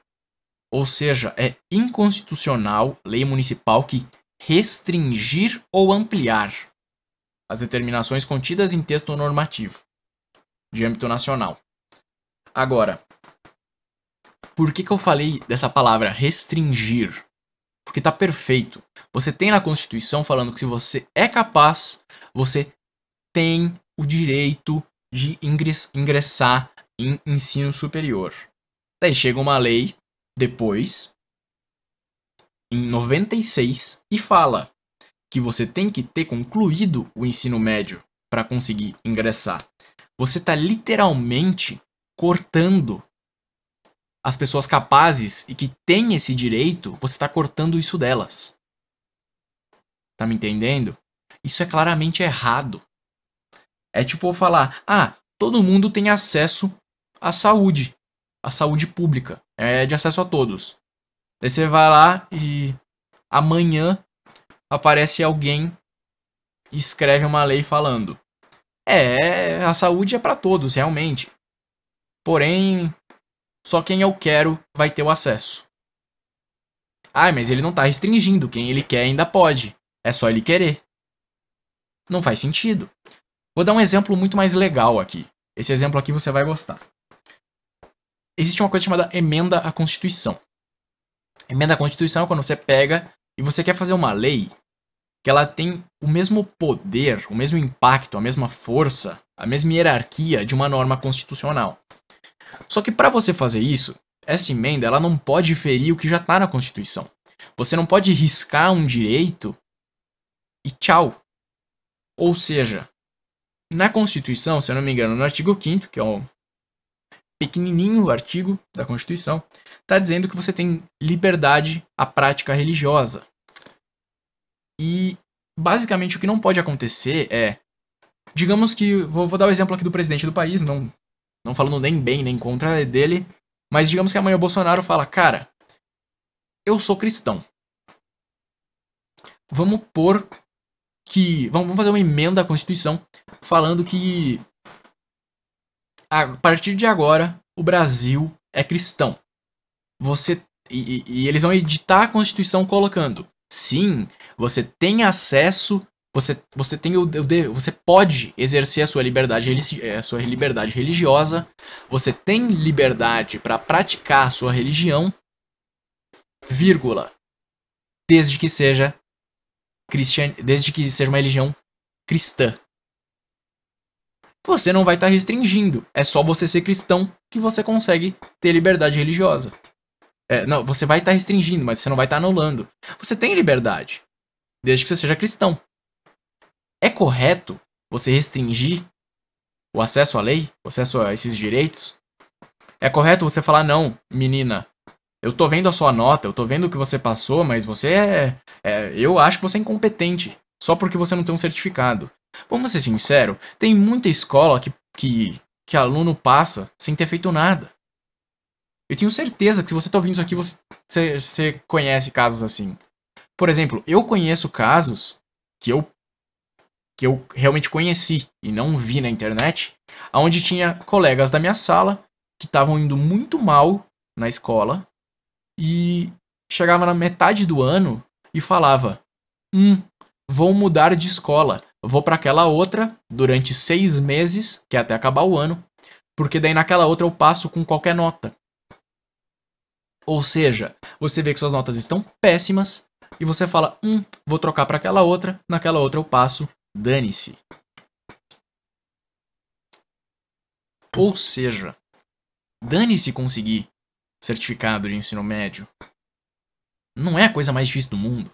Ou seja, é inconstitucional lei municipal que restringir ou ampliar as determinações contidas em texto normativo de âmbito nacional. Agora, por que, que eu falei dessa palavra restringir? Porque tá perfeito. Você tem na Constituição falando que se você é capaz, você tem o direito de ingressar em ensino superior. Daí chega uma lei depois, em 96, e fala que você tem que ter concluído o ensino médio para conseguir ingressar. Você está literalmente cortando as pessoas capazes e que têm esse direito, você está cortando isso delas. Tá me entendendo? Isso é claramente errado. É tipo falar: ah, todo mundo tem acesso à saúde, à saúde pública, é de acesso a todos. Daí você vai lá e amanhã aparece alguém e escreve uma lei falando: é, a saúde é para todos, realmente. Porém, só quem eu quero vai ter o acesso. Ah, mas ele não tá restringindo. Quem ele quer ainda pode. É só ele querer. Não faz sentido. Vou dar um exemplo muito mais legal aqui. Esse exemplo aqui você vai gostar. Existe uma coisa chamada emenda à Constituição. Emenda à Constituição é quando você pega e você quer fazer uma lei que ela tem o mesmo poder, o mesmo impacto, a mesma força, a mesma hierarquia de uma norma constitucional. Só que para você fazer isso, essa emenda ela não pode ferir o que já está na Constituição. Você não pode riscar um direito e tchau. Ou seja, na Constituição, se eu não me engano, no artigo 5 que é o pequenininho artigo da Constituição, está dizendo que você tem liberdade à prática religiosa. E basicamente o que não pode acontecer é, digamos que vou, vou dar o exemplo aqui do presidente do país, não não falando nem bem nem contra dele, mas digamos que amanhã o Bolsonaro fala, cara, eu sou cristão. Vamos pôr que. Vamos fazer uma emenda à Constituição falando que a partir de agora o Brasil é cristão. Você. E, e eles vão editar a Constituição colocando. Sim, você tem acesso você, você tem o, o você pode exercer a sua liberdade, a sua liberdade religiosa, você tem liberdade para praticar a sua religião, vírgula, desde que seja cristian... desde que seja uma religião cristã. Você não vai estar tá restringindo. É só você ser cristão que você consegue ter liberdade religiosa. É, não, você vai estar tá restringindo, mas você não vai estar tá anulando. Você tem liberdade, desde que você seja cristão. É correto você restringir o acesso à lei, o acesso a esses direitos? É correto você falar, não, menina, eu tô vendo a sua nota, eu tô vendo o que você passou, mas você é, é. Eu acho que você é incompetente. Só porque você não tem um certificado. Vamos ser sinceros, tem muita escola que, que, que aluno passa sem ter feito nada. Eu tenho certeza que se você tá ouvindo isso aqui, você, você, você conhece casos assim. Por exemplo, eu conheço casos que eu que eu realmente conheci e não vi na internet, onde tinha colegas da minha sala que estavam indo muito mal na escola e chegava na metade do ano e falava: Hum, vou mudar de escola, vou para aquela outra durante seis meses, que é até acabar o ano, porque daí naquela outra eu passo com qualquer nota. Ou seja, você vê que suas notas estão péssimas e você fala: Hum, vou trocar para aquela outra, naquela outra eu passo, dane-se. Ou seja, dane-se conseguir certificado de ensino médio. Não é a coisa mais difícil do mundo.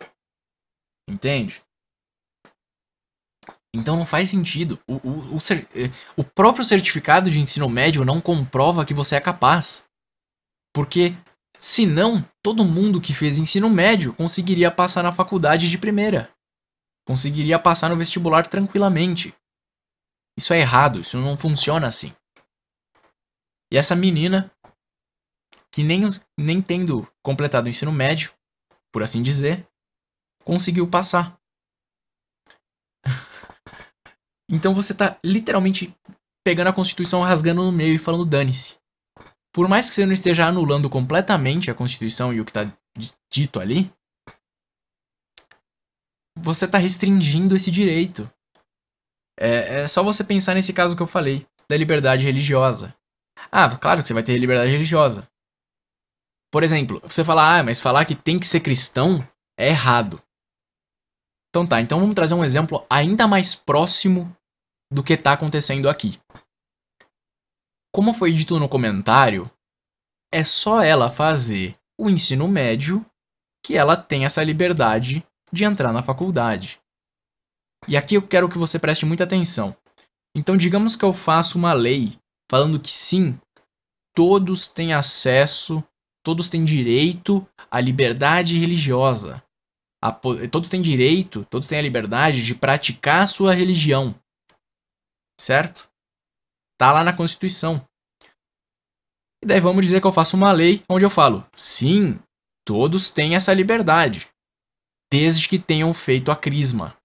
Entende? Então não faz sentido. O, o, o, eh, o, próprio certificado de ensino médio não comprova que você é capaz. Porque, senão, todo mundo que fez ensino médio conseguiria passar na faculdade de primeira. Conseguiria passar no vestibular tranquilamente. Isso é errado, isso não funciona assim. E essa menina que nem, nem tendo completado o ensino médio, por assim dizer, conseguiu passar. então você tá literalmente pegando a Constituição, rasgando no meio e falando dane-se. Por mais que você não esteja anulando completamente a Constituição e o que tá dito ali, você tá restringindo esse direito. É, é só você pensar nesse caso que eu falei, da liberdade religiosa. Ah, claro que você vai ter liberdade religiosa. Por exemplo, você fala, ah, mas falar que tem que ser cristão é errado. Então tá, então vamos trazer um exemplo ainda mais próximo do que está acontecendo aqui. Como foi dito no comentário, é só ela fazer o ensino médio que ela tem essa liberdade de entrar na faculdade. E aqui eu quero que você preste muita atenção. Então, digamos que eu faço uma lei falando que sim, todos têm acesso todos têm direito à liberdade religiosa. A, todos têm direito, todos têm a liberdade de praticar sua religião. Certo? Tá lá na Constituição. E daí vamos dizer que eu faço uma lei onde eu falo: sim, todos têm essa liberdade, desde que tenham feito a crisma.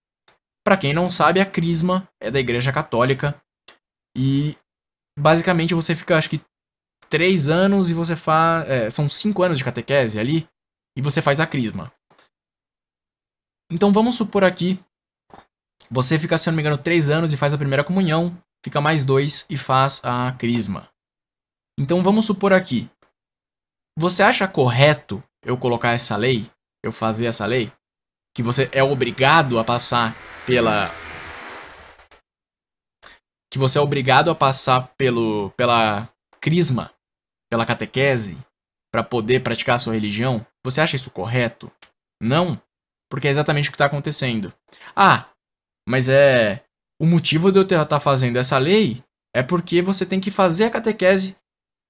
Para quem não sabe, a crisma é da Igreja Católica e basicamente você fica, acho que três anos e você faz. É, são cinco anos de catequese ali. E você faz a crisma. Então vamos supor aqui. Você fica, se não me engano, três anos e faz a primeira comunhão. Fica mais dois e faz a crisma. Então vamos supor aqui. Você acha correto eu colocar essa lei? Eu fazer essa lei? Que você é obrigado a passar pela. Que você é obrigado a passar pelo, pela crisma pela catequese para poder praticar a sua religião? Você acha isso correto? Não, porque é exatamente o que está acontecendo. Ah, mas é o motivo de eu estar tá fazendo essa lei é porque você tem que fazer a catequese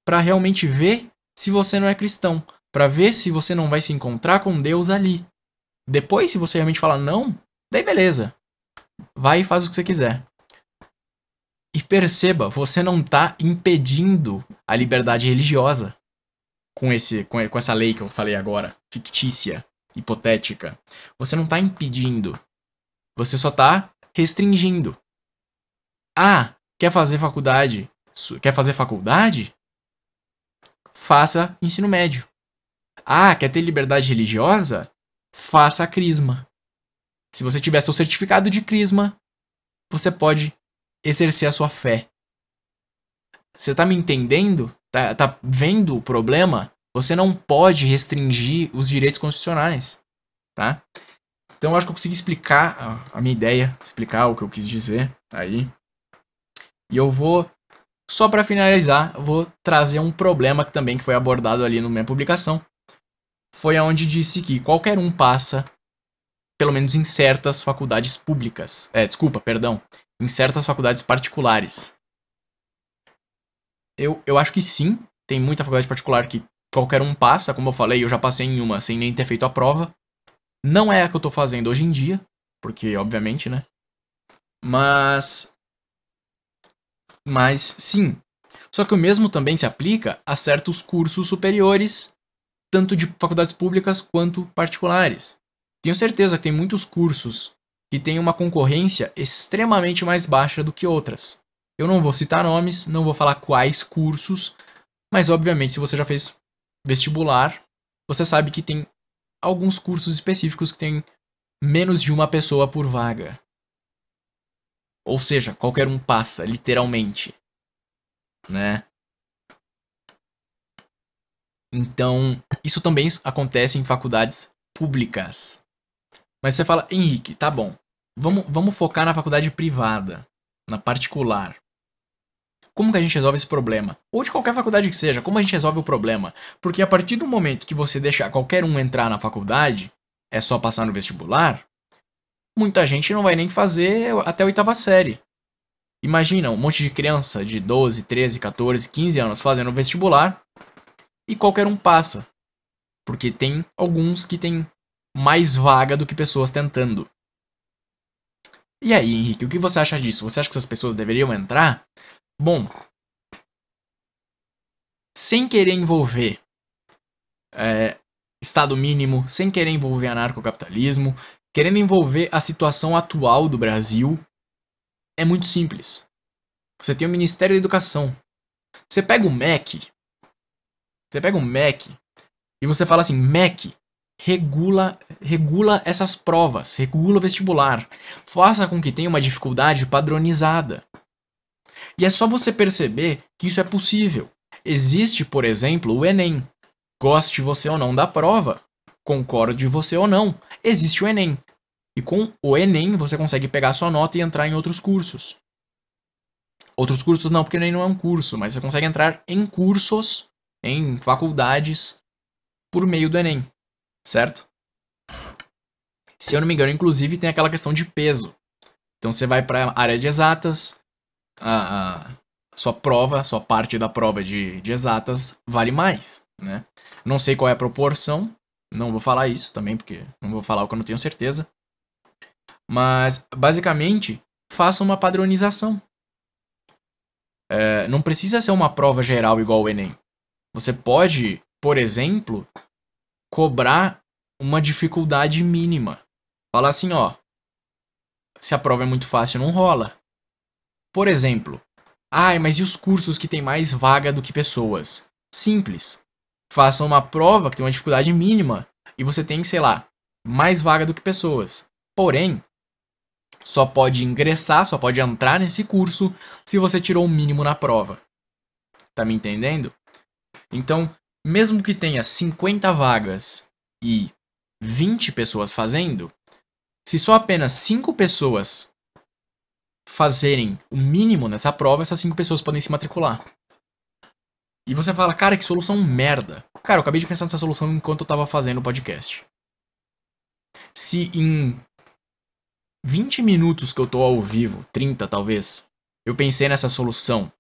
para realmente ver se você não é cristão, para ver se você não vai se encontrar com Deus ali. Depois, se você realmente falar não, daí beleza. Vai e faz o que você quiser. E perceba, você não está impedindo a liberdade religiosa com, esse, com, com essa lei que eu falei agora, fictícia, hipotética. Você não está impedindo. Você só está restringindo. Ah, quer fazer faculdade? Quer fazer faculdade? Faça ensino médio. Ah, quer ter liberdade religiosa? Faça a crisma. Se você tiver seu certificado de crisma, você pode exercer a sua fé. Você tá me entendendo? Tá, tá vendo o problema? Você não pode restringir os direitos constitucionais, tá? Então eu acho que eu consegui explicar a, minha ideia, explicar o que eu quis dizer aí. E eu vou, só para finalizar, vou trazer um problema que também que foi abordado ali na minha publicação. Foi aonde disse que qualquer um passa, pelo menos em certas faculdades públicas. É, desculpa, perdão. Em certas faculdades particulares. Eu, eu acho que sim, tem muita faculdade particular que qualquer um passa, como eu falei, eu já passei em uma sem nem ter feito a prova. Não é a que eu tô fazendo hoje em dia, porque obviamente, né? Mas mas sim. Só que o mesmo também se aplica a certos cursos superiores, tanto de faculdades públicas quanto particulares. Tenho certeza que tem muitos cursos que têm uma concorrência extremamente mais baixa do que outras. Eu não vou citar nomes, não vou falar quais cursos, mas obviamente se você já fez vestibular, você sabe que tem alguns cursos específicos que tem menos de uma pessoa por vaga. Ou seja, qualquer um passa, literalmente. Né? Então, isso também acontece em faculdades públicas. Mas você fala, Henrique, tá bom. Vamos, vamos focar na faculdade privada, na particular. Como que a gente resolve esse problema? Ou de qualquer faculdade que seja, como a gente resolve o problema? Porque a partir do momento que você deixar qualquer um entrar na faculdade, é só passar no vestibular, muita gente não vai nem fazer até a oitava série. Imagina um monte de criança de 12, 13, 14, 15 anos fazendo vestibular e qualquer um passa. Porque tem alguns que tem mais vaga do que pessoas tentando. E aí, Henrique, o que você acha disso? Você acha que essas pessoas deveriam entrar? Bom, sem querer envolver é, Estado mínimo, sem querer envolver anarcocapitalismo, querendo envolver a situação atual do Brasil, é muito simples. Você tem o Ministério da Educação. Você pega o MEC, você pega o MEC e você fala assim, MEC, regula, regula essas provas, regula o vestibular, faça com que tenha uma dificuldade padronizada. E é só você perceber que isso é possível. Existe, por exemplo, o Enem. Goste você ou não da prova, concorde você ou não, existe o Enem. E com o Enem você consegue pegar sua nota e entrar em outros cursos. Outros cursos não, porque o Enem não é um curso, mas você consegue entrar em cursos, em faculdades, por meio do Enem, certo? Se eu não me engano, inclusive tem aquela questão de peso. Então você vai para a área de exatas, a, sua prova, a sua parte da prova de, de exatas vale mais, né? Não sei qual é a proporção, não vou falar isso também, porque não vou falar o que eu não tenho certeza. Mas, basicamente, faça uma padronização. É, não precisa ser uma prova geral igual o Enem. Você pode, por exemplo, cobrar uma dificuldade mínima. Falar assim, ó. Se a prova é muito fácil, não rola. Por exemplo, ai, mas e os cursos que tem mais vaga do que pessoas? Simples. Faça uma prova que tem uma dificuldade mínima e você tem, sei lá, mais vaga do que pessoas. Porém, só pode ingressar, só pode entrar nesse curso se você tirou o mínimo na prova. Tá me entendendo? Então, mesmo que tenha 50 vagas e 20 pessoas fazendo, se só apenas 5 pessoas fazerem o mínimo nessa prova, essas cinco pessoas podem se matricular. E você fala, cara, que solução merda. Cara, eu acabei de pensar nessa solução enquanto eu tava fazendo o podcast. Se em 20 minutos que eu tô ao vivo, 30 talvez, eu pensei nessa solução.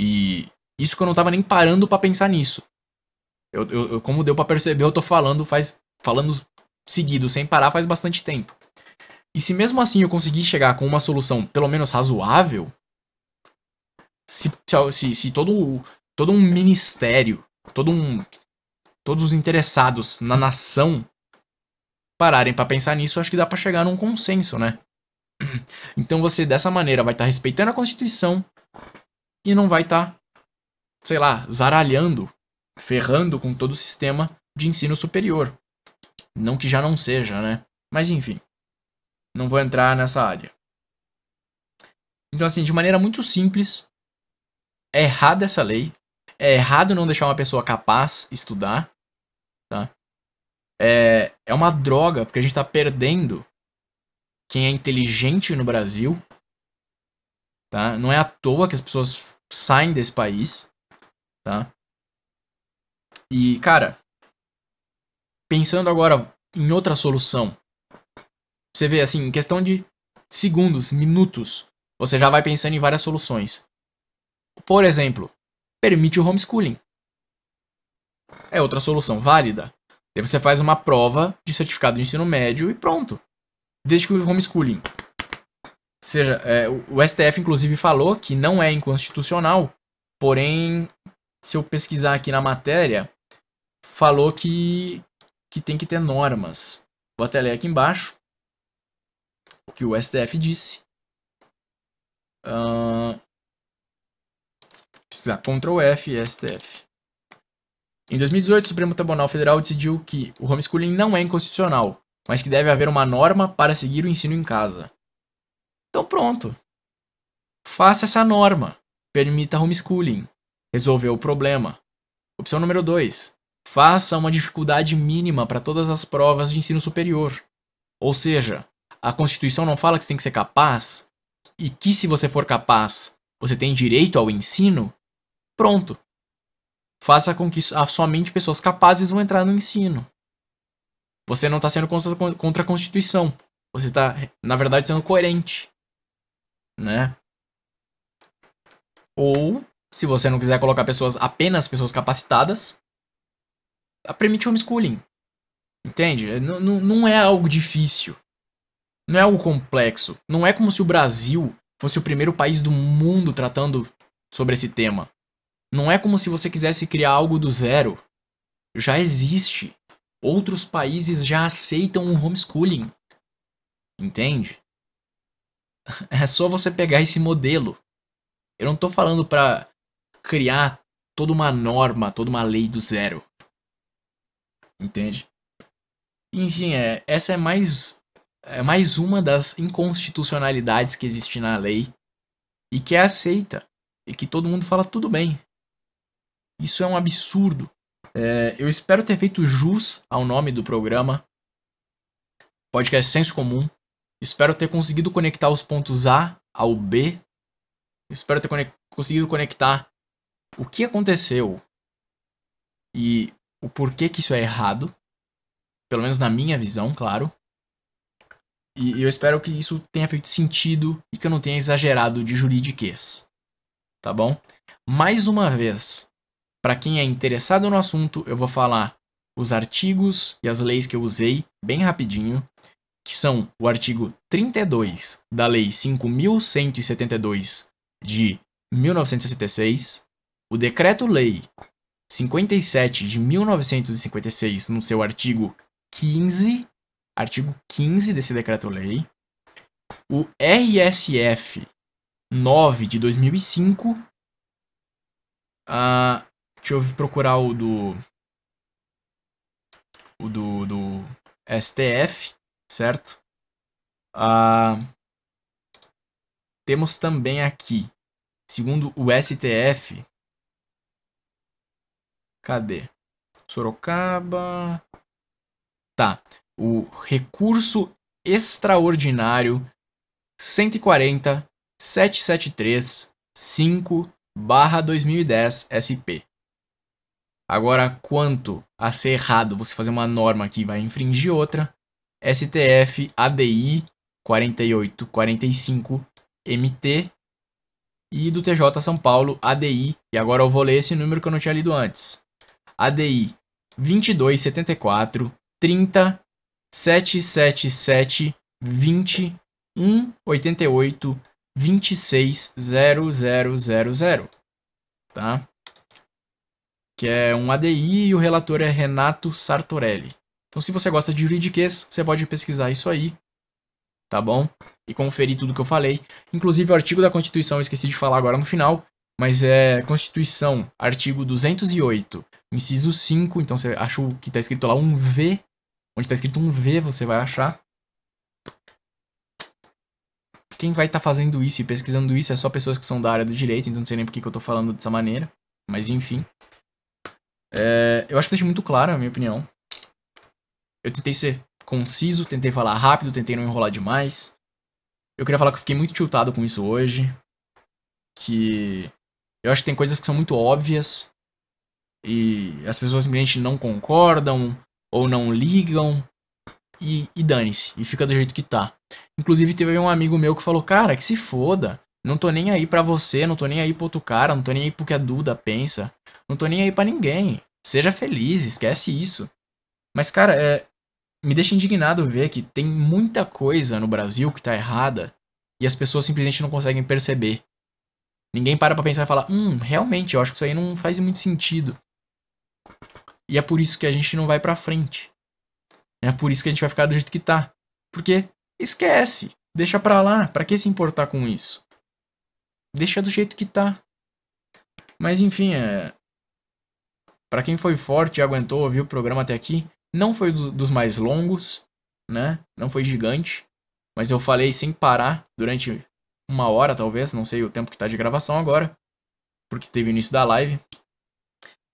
E isso que eu não tava nem parando para pensar nisso. Eu, eu, como deu para perceber, eu tô falando faz falando seguido, sem parar faz bastante tempo. E se mesmo assim eu conseguir chegar com uma solução pelo menos razoável, se, se, se todo, todo um ministério, todo um, todos os interessados na nação pararem para pensar nisso, acho que dá para chegar num consenso, né? Então você dessa maneira vai estar tá respeitando a Constituição e não vai estar, tá, sei lá, zaralhando, ferrando com todo o sistema de ensino superior. Não que já não seja, né? Mas enfim. Não vou entrar nessa área. Então, assim, de maneira muito simples, é errada essa lei. É errado não deixar uma pessoa capaz estudar. Tá? é, é uma droga, porque a gente tá perdendo quem é inteligente no Brasil. Tá? Não é à toa que as pessoas saem desse país. Tá? E, cara, pensando agora em outra solução. Você vê assim, em questão de segundos, minutos, você já vai pensando em várias soluções. Por exemplo, permite o homeschooling. É outra solução válida. Daí você faz uma prova de certificado de ensino médio e pronto. Desde que o homeschooling. Seja, é, o STF inclusive falou que não é inconstitucional, porém, se eu pesquisar aqui na matéria, falou que, que tem que ter normas. Vou até ler aqui embaixo o que o STF disse. Precisar Ctrl F STF. Em 2018, o Supremo Tribunal Federal decidiu que o homeschooling não é inconstitucional, mas que deve haver uma norma para seguir o ensino em casa. Então pronto. Faça essa norma. Permita homeschooling. Resolveu o problema. Opção número 2. Faça uma dificuldade mínima para todas as provas de ensino superior. Ou seja, a Constituição não fala que você tem que ser capaz e que se você for capaz, você tem direito ao ensino? Pronto faça com que somente pessoas capazes vão entrar no ensino. Você não está sendo contra, a Constituição. Você está, na verdade, sendo coerente. Né? Ou, se você não quiser colocar pessoas, apenas pessoas capacitadas, permite homeschooling. Entende? Não, não, não é algo difícil. Não é algo complexo. Não é como se o Brasil fosse o primeiro país do mundo tratando sobre esse tema. Não é como se você quisesse criar algo do zero. Já existe. Outros países já aceitam o homeschooling. Entende? É só você pegar esse modelo. Eu não tô falando pra criar toda uma norma, toda uma lei do zero. Entende? Enfim, é, essa é mais é mais uma das inconstitucionalidades que existe na lei e que é aceita e que todo mundo fala tudo bem. Isso é um absurdo. É, eu espero ter feito jus ao nome do programa. Podcast Senso Comum. Espero ter conseguido conectar os pontos A ao B. Espero ter conect conseguido conectar o que aconteceu e o porquê que isso é errado. Pelo menos na minha visão, claro. E eu espero que isso tenha feito sentido e que eu não tenha exagerado de juridiquês. Tá bom? Mais uma vez, para quem é interessado no assunto, eu vou falar os artigos e as leis que eu usei bem rapidinho, que são o artigo 32 da Lei 5172 de 1966, o Decreto-Lei 57 de 1956 no seu artigo 15, artigo 15 desse decreto-lei, o RSF 9 de 2005, a Deixa eu procurar o do. O do, do STF, certo? Ah, temos também aqui, segundo o STF. Cadê? Sorocaba. Tá. O recurso extraordinário 140 773 5 barra 2010 SP. Agora, quanto a ser errado você fazer uma norma que vai infringir outra, STF ADI 4845 MT e do TJ São Paulo ADI, e agora eu vou ler esse número que eu não tinha lido antes. ADI 2274 30 777 20 188 26 0000, tá? Que é um ADI e o relator é Renato Sartorelli. Então, se você gosta de juridiquês, você pode pesquisar isso aí, tá bom? E conferir tudo que eu falei. Inclusive, o artigo da Constituição eu esqueci de falar agora no final, mas é Constituição, artigo 208, inciso 5. Então, você acha que tá escrito lá um V. Onde tá escrito um V, você vai achar. Quem vai estar tá fazendo isso e pesquisando isso é só pessoas que são da área do direito, então não sei nem por que, eu tô falando dessa maneira. Mas enfim. É, eu acho que deixa muito claro, a minha opinião. Eu tentei ser conciso, tentei falar rápido, tentei não enrolar demais. Eu queria falar que eu fiquei muito tiltado com isso hoje. Que eu acho que tem coisas que são muito óbvias e as pessoas simplesmente não concordam ou não ligam e, e dane-se, e fica do jeito que tá. Inclusive teve um amigo meu que falou, cara, que se foda, não tô nem aí pra você, não tô nem aí pro outro cara, não tô nem aí pro que a Duda pensa, não tô nem aí pra ninguém. Seja feliz, esquece isso. Mas, cara, é, me deixa indignado ver que tem muita coisa no Brasil que tá errada e as pessoas simplesmente não conseguem perceber. Ninguém para pra pensar e falar, hum, realmente, eu acho que isso aí não faz muito sentido. E é por isso que a gente não vai pra frente. É por isso que a gente vai ficar do jeito que tá. Porque esquece, deixa pra lá, pra que se importar com isso? Deixa do jeito que tá. Mas enfim, é. Pra quem foi forte e aguentou ouvir o programa até aqui, não foi dos mais longos, né? Não foi gigante. Mas eu falei sem parar durante uma hora, talvez. Não sei o tempo que tá de gravação agora. Porque teve início da live.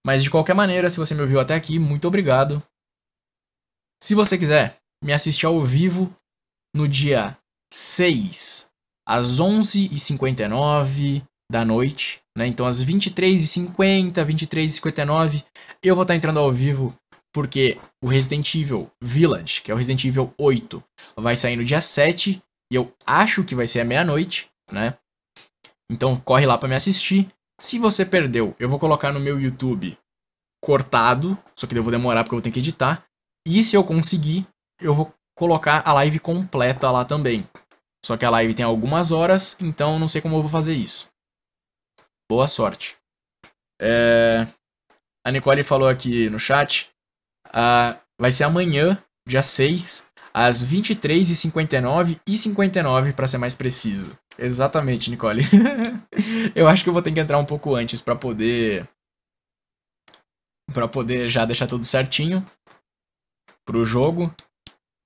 Mas de qualquer maneira, se você me ouviu até aqui, muito obrigado. Se você quiser me assistir ao vivo no dia 6, às 11h59 da noite, né? Então às 23h50, 23h59, eu vou estar entrando ao vivo porque o Resident Evil Village, que é o Resident Evil 8, vai sair no dia 7 e eu acho que vai ser à meia-noite, né? Então corre lá para me assistir. Se você perdeu, eu vou colocar no meu YouTube cortado, só que eu vou demorar porque eu vou ter que editar. E se eu conseguir, eu vou colocar a live completa lá também. Só que a live tem algumas horas, então não sei como eu vou fazer isso. Boa sorte. É... A Nicole falou aqui no chat vai ser amanhã, dia 6, às 23h59 e 59 para ser mais preciso. Exatamente, Nicole. eu acho que eu vou ter que entrar um pouco antes para poder para poder já deixar tudo certinho pro jogo.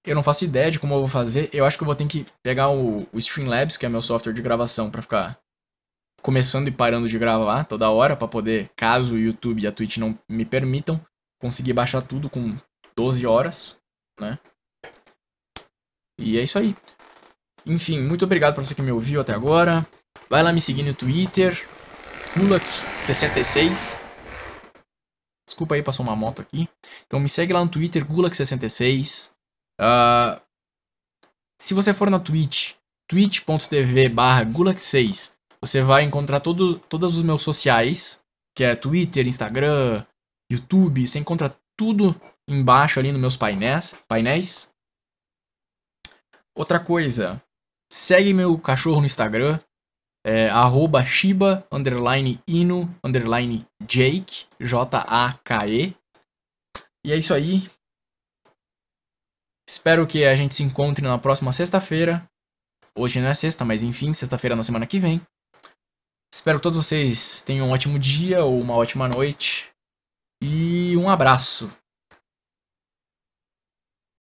Eu não faço ideia de como eu vou fazer. Eu acho que eu vou ter que pegar o, o Streamlabs, que é meu software de gravação, para ficar começando e parando de gravar toda hora, para poder, caso o YouTube e a Twitch não me permitam, consegui baixar tudo com 12 horas, né? E é isso aí. Enfim, muito obrigado para você que me ouviu até agora. Vai lá me seguir no Twitter, Gulak66. Desculpa aí, passou uma moto aqui. Então me segue lá no Twitter, Gulak66. Uh, ah, se você for na Twitch, twitch.tv barra Gulak6, você vai encontrar todo, todos os meus sociais, que é Twitter, Instagram, YouTube, você encontra tudo embaixo ali nos meus painéis. painéis. Outra coisa, segue meu cachorro no Instagram, é, arroba Shiba, underline Inu, underline Jake, J-A-K-E. E é isso aí. Espero que a gente se encontre na próxima sexta-feira. Hoje não é sexta, mas enfim, sexta-feira na semana que vem. Espero que todos vocês tenham um ótimo dia ou uma ótima noite. E um abraço.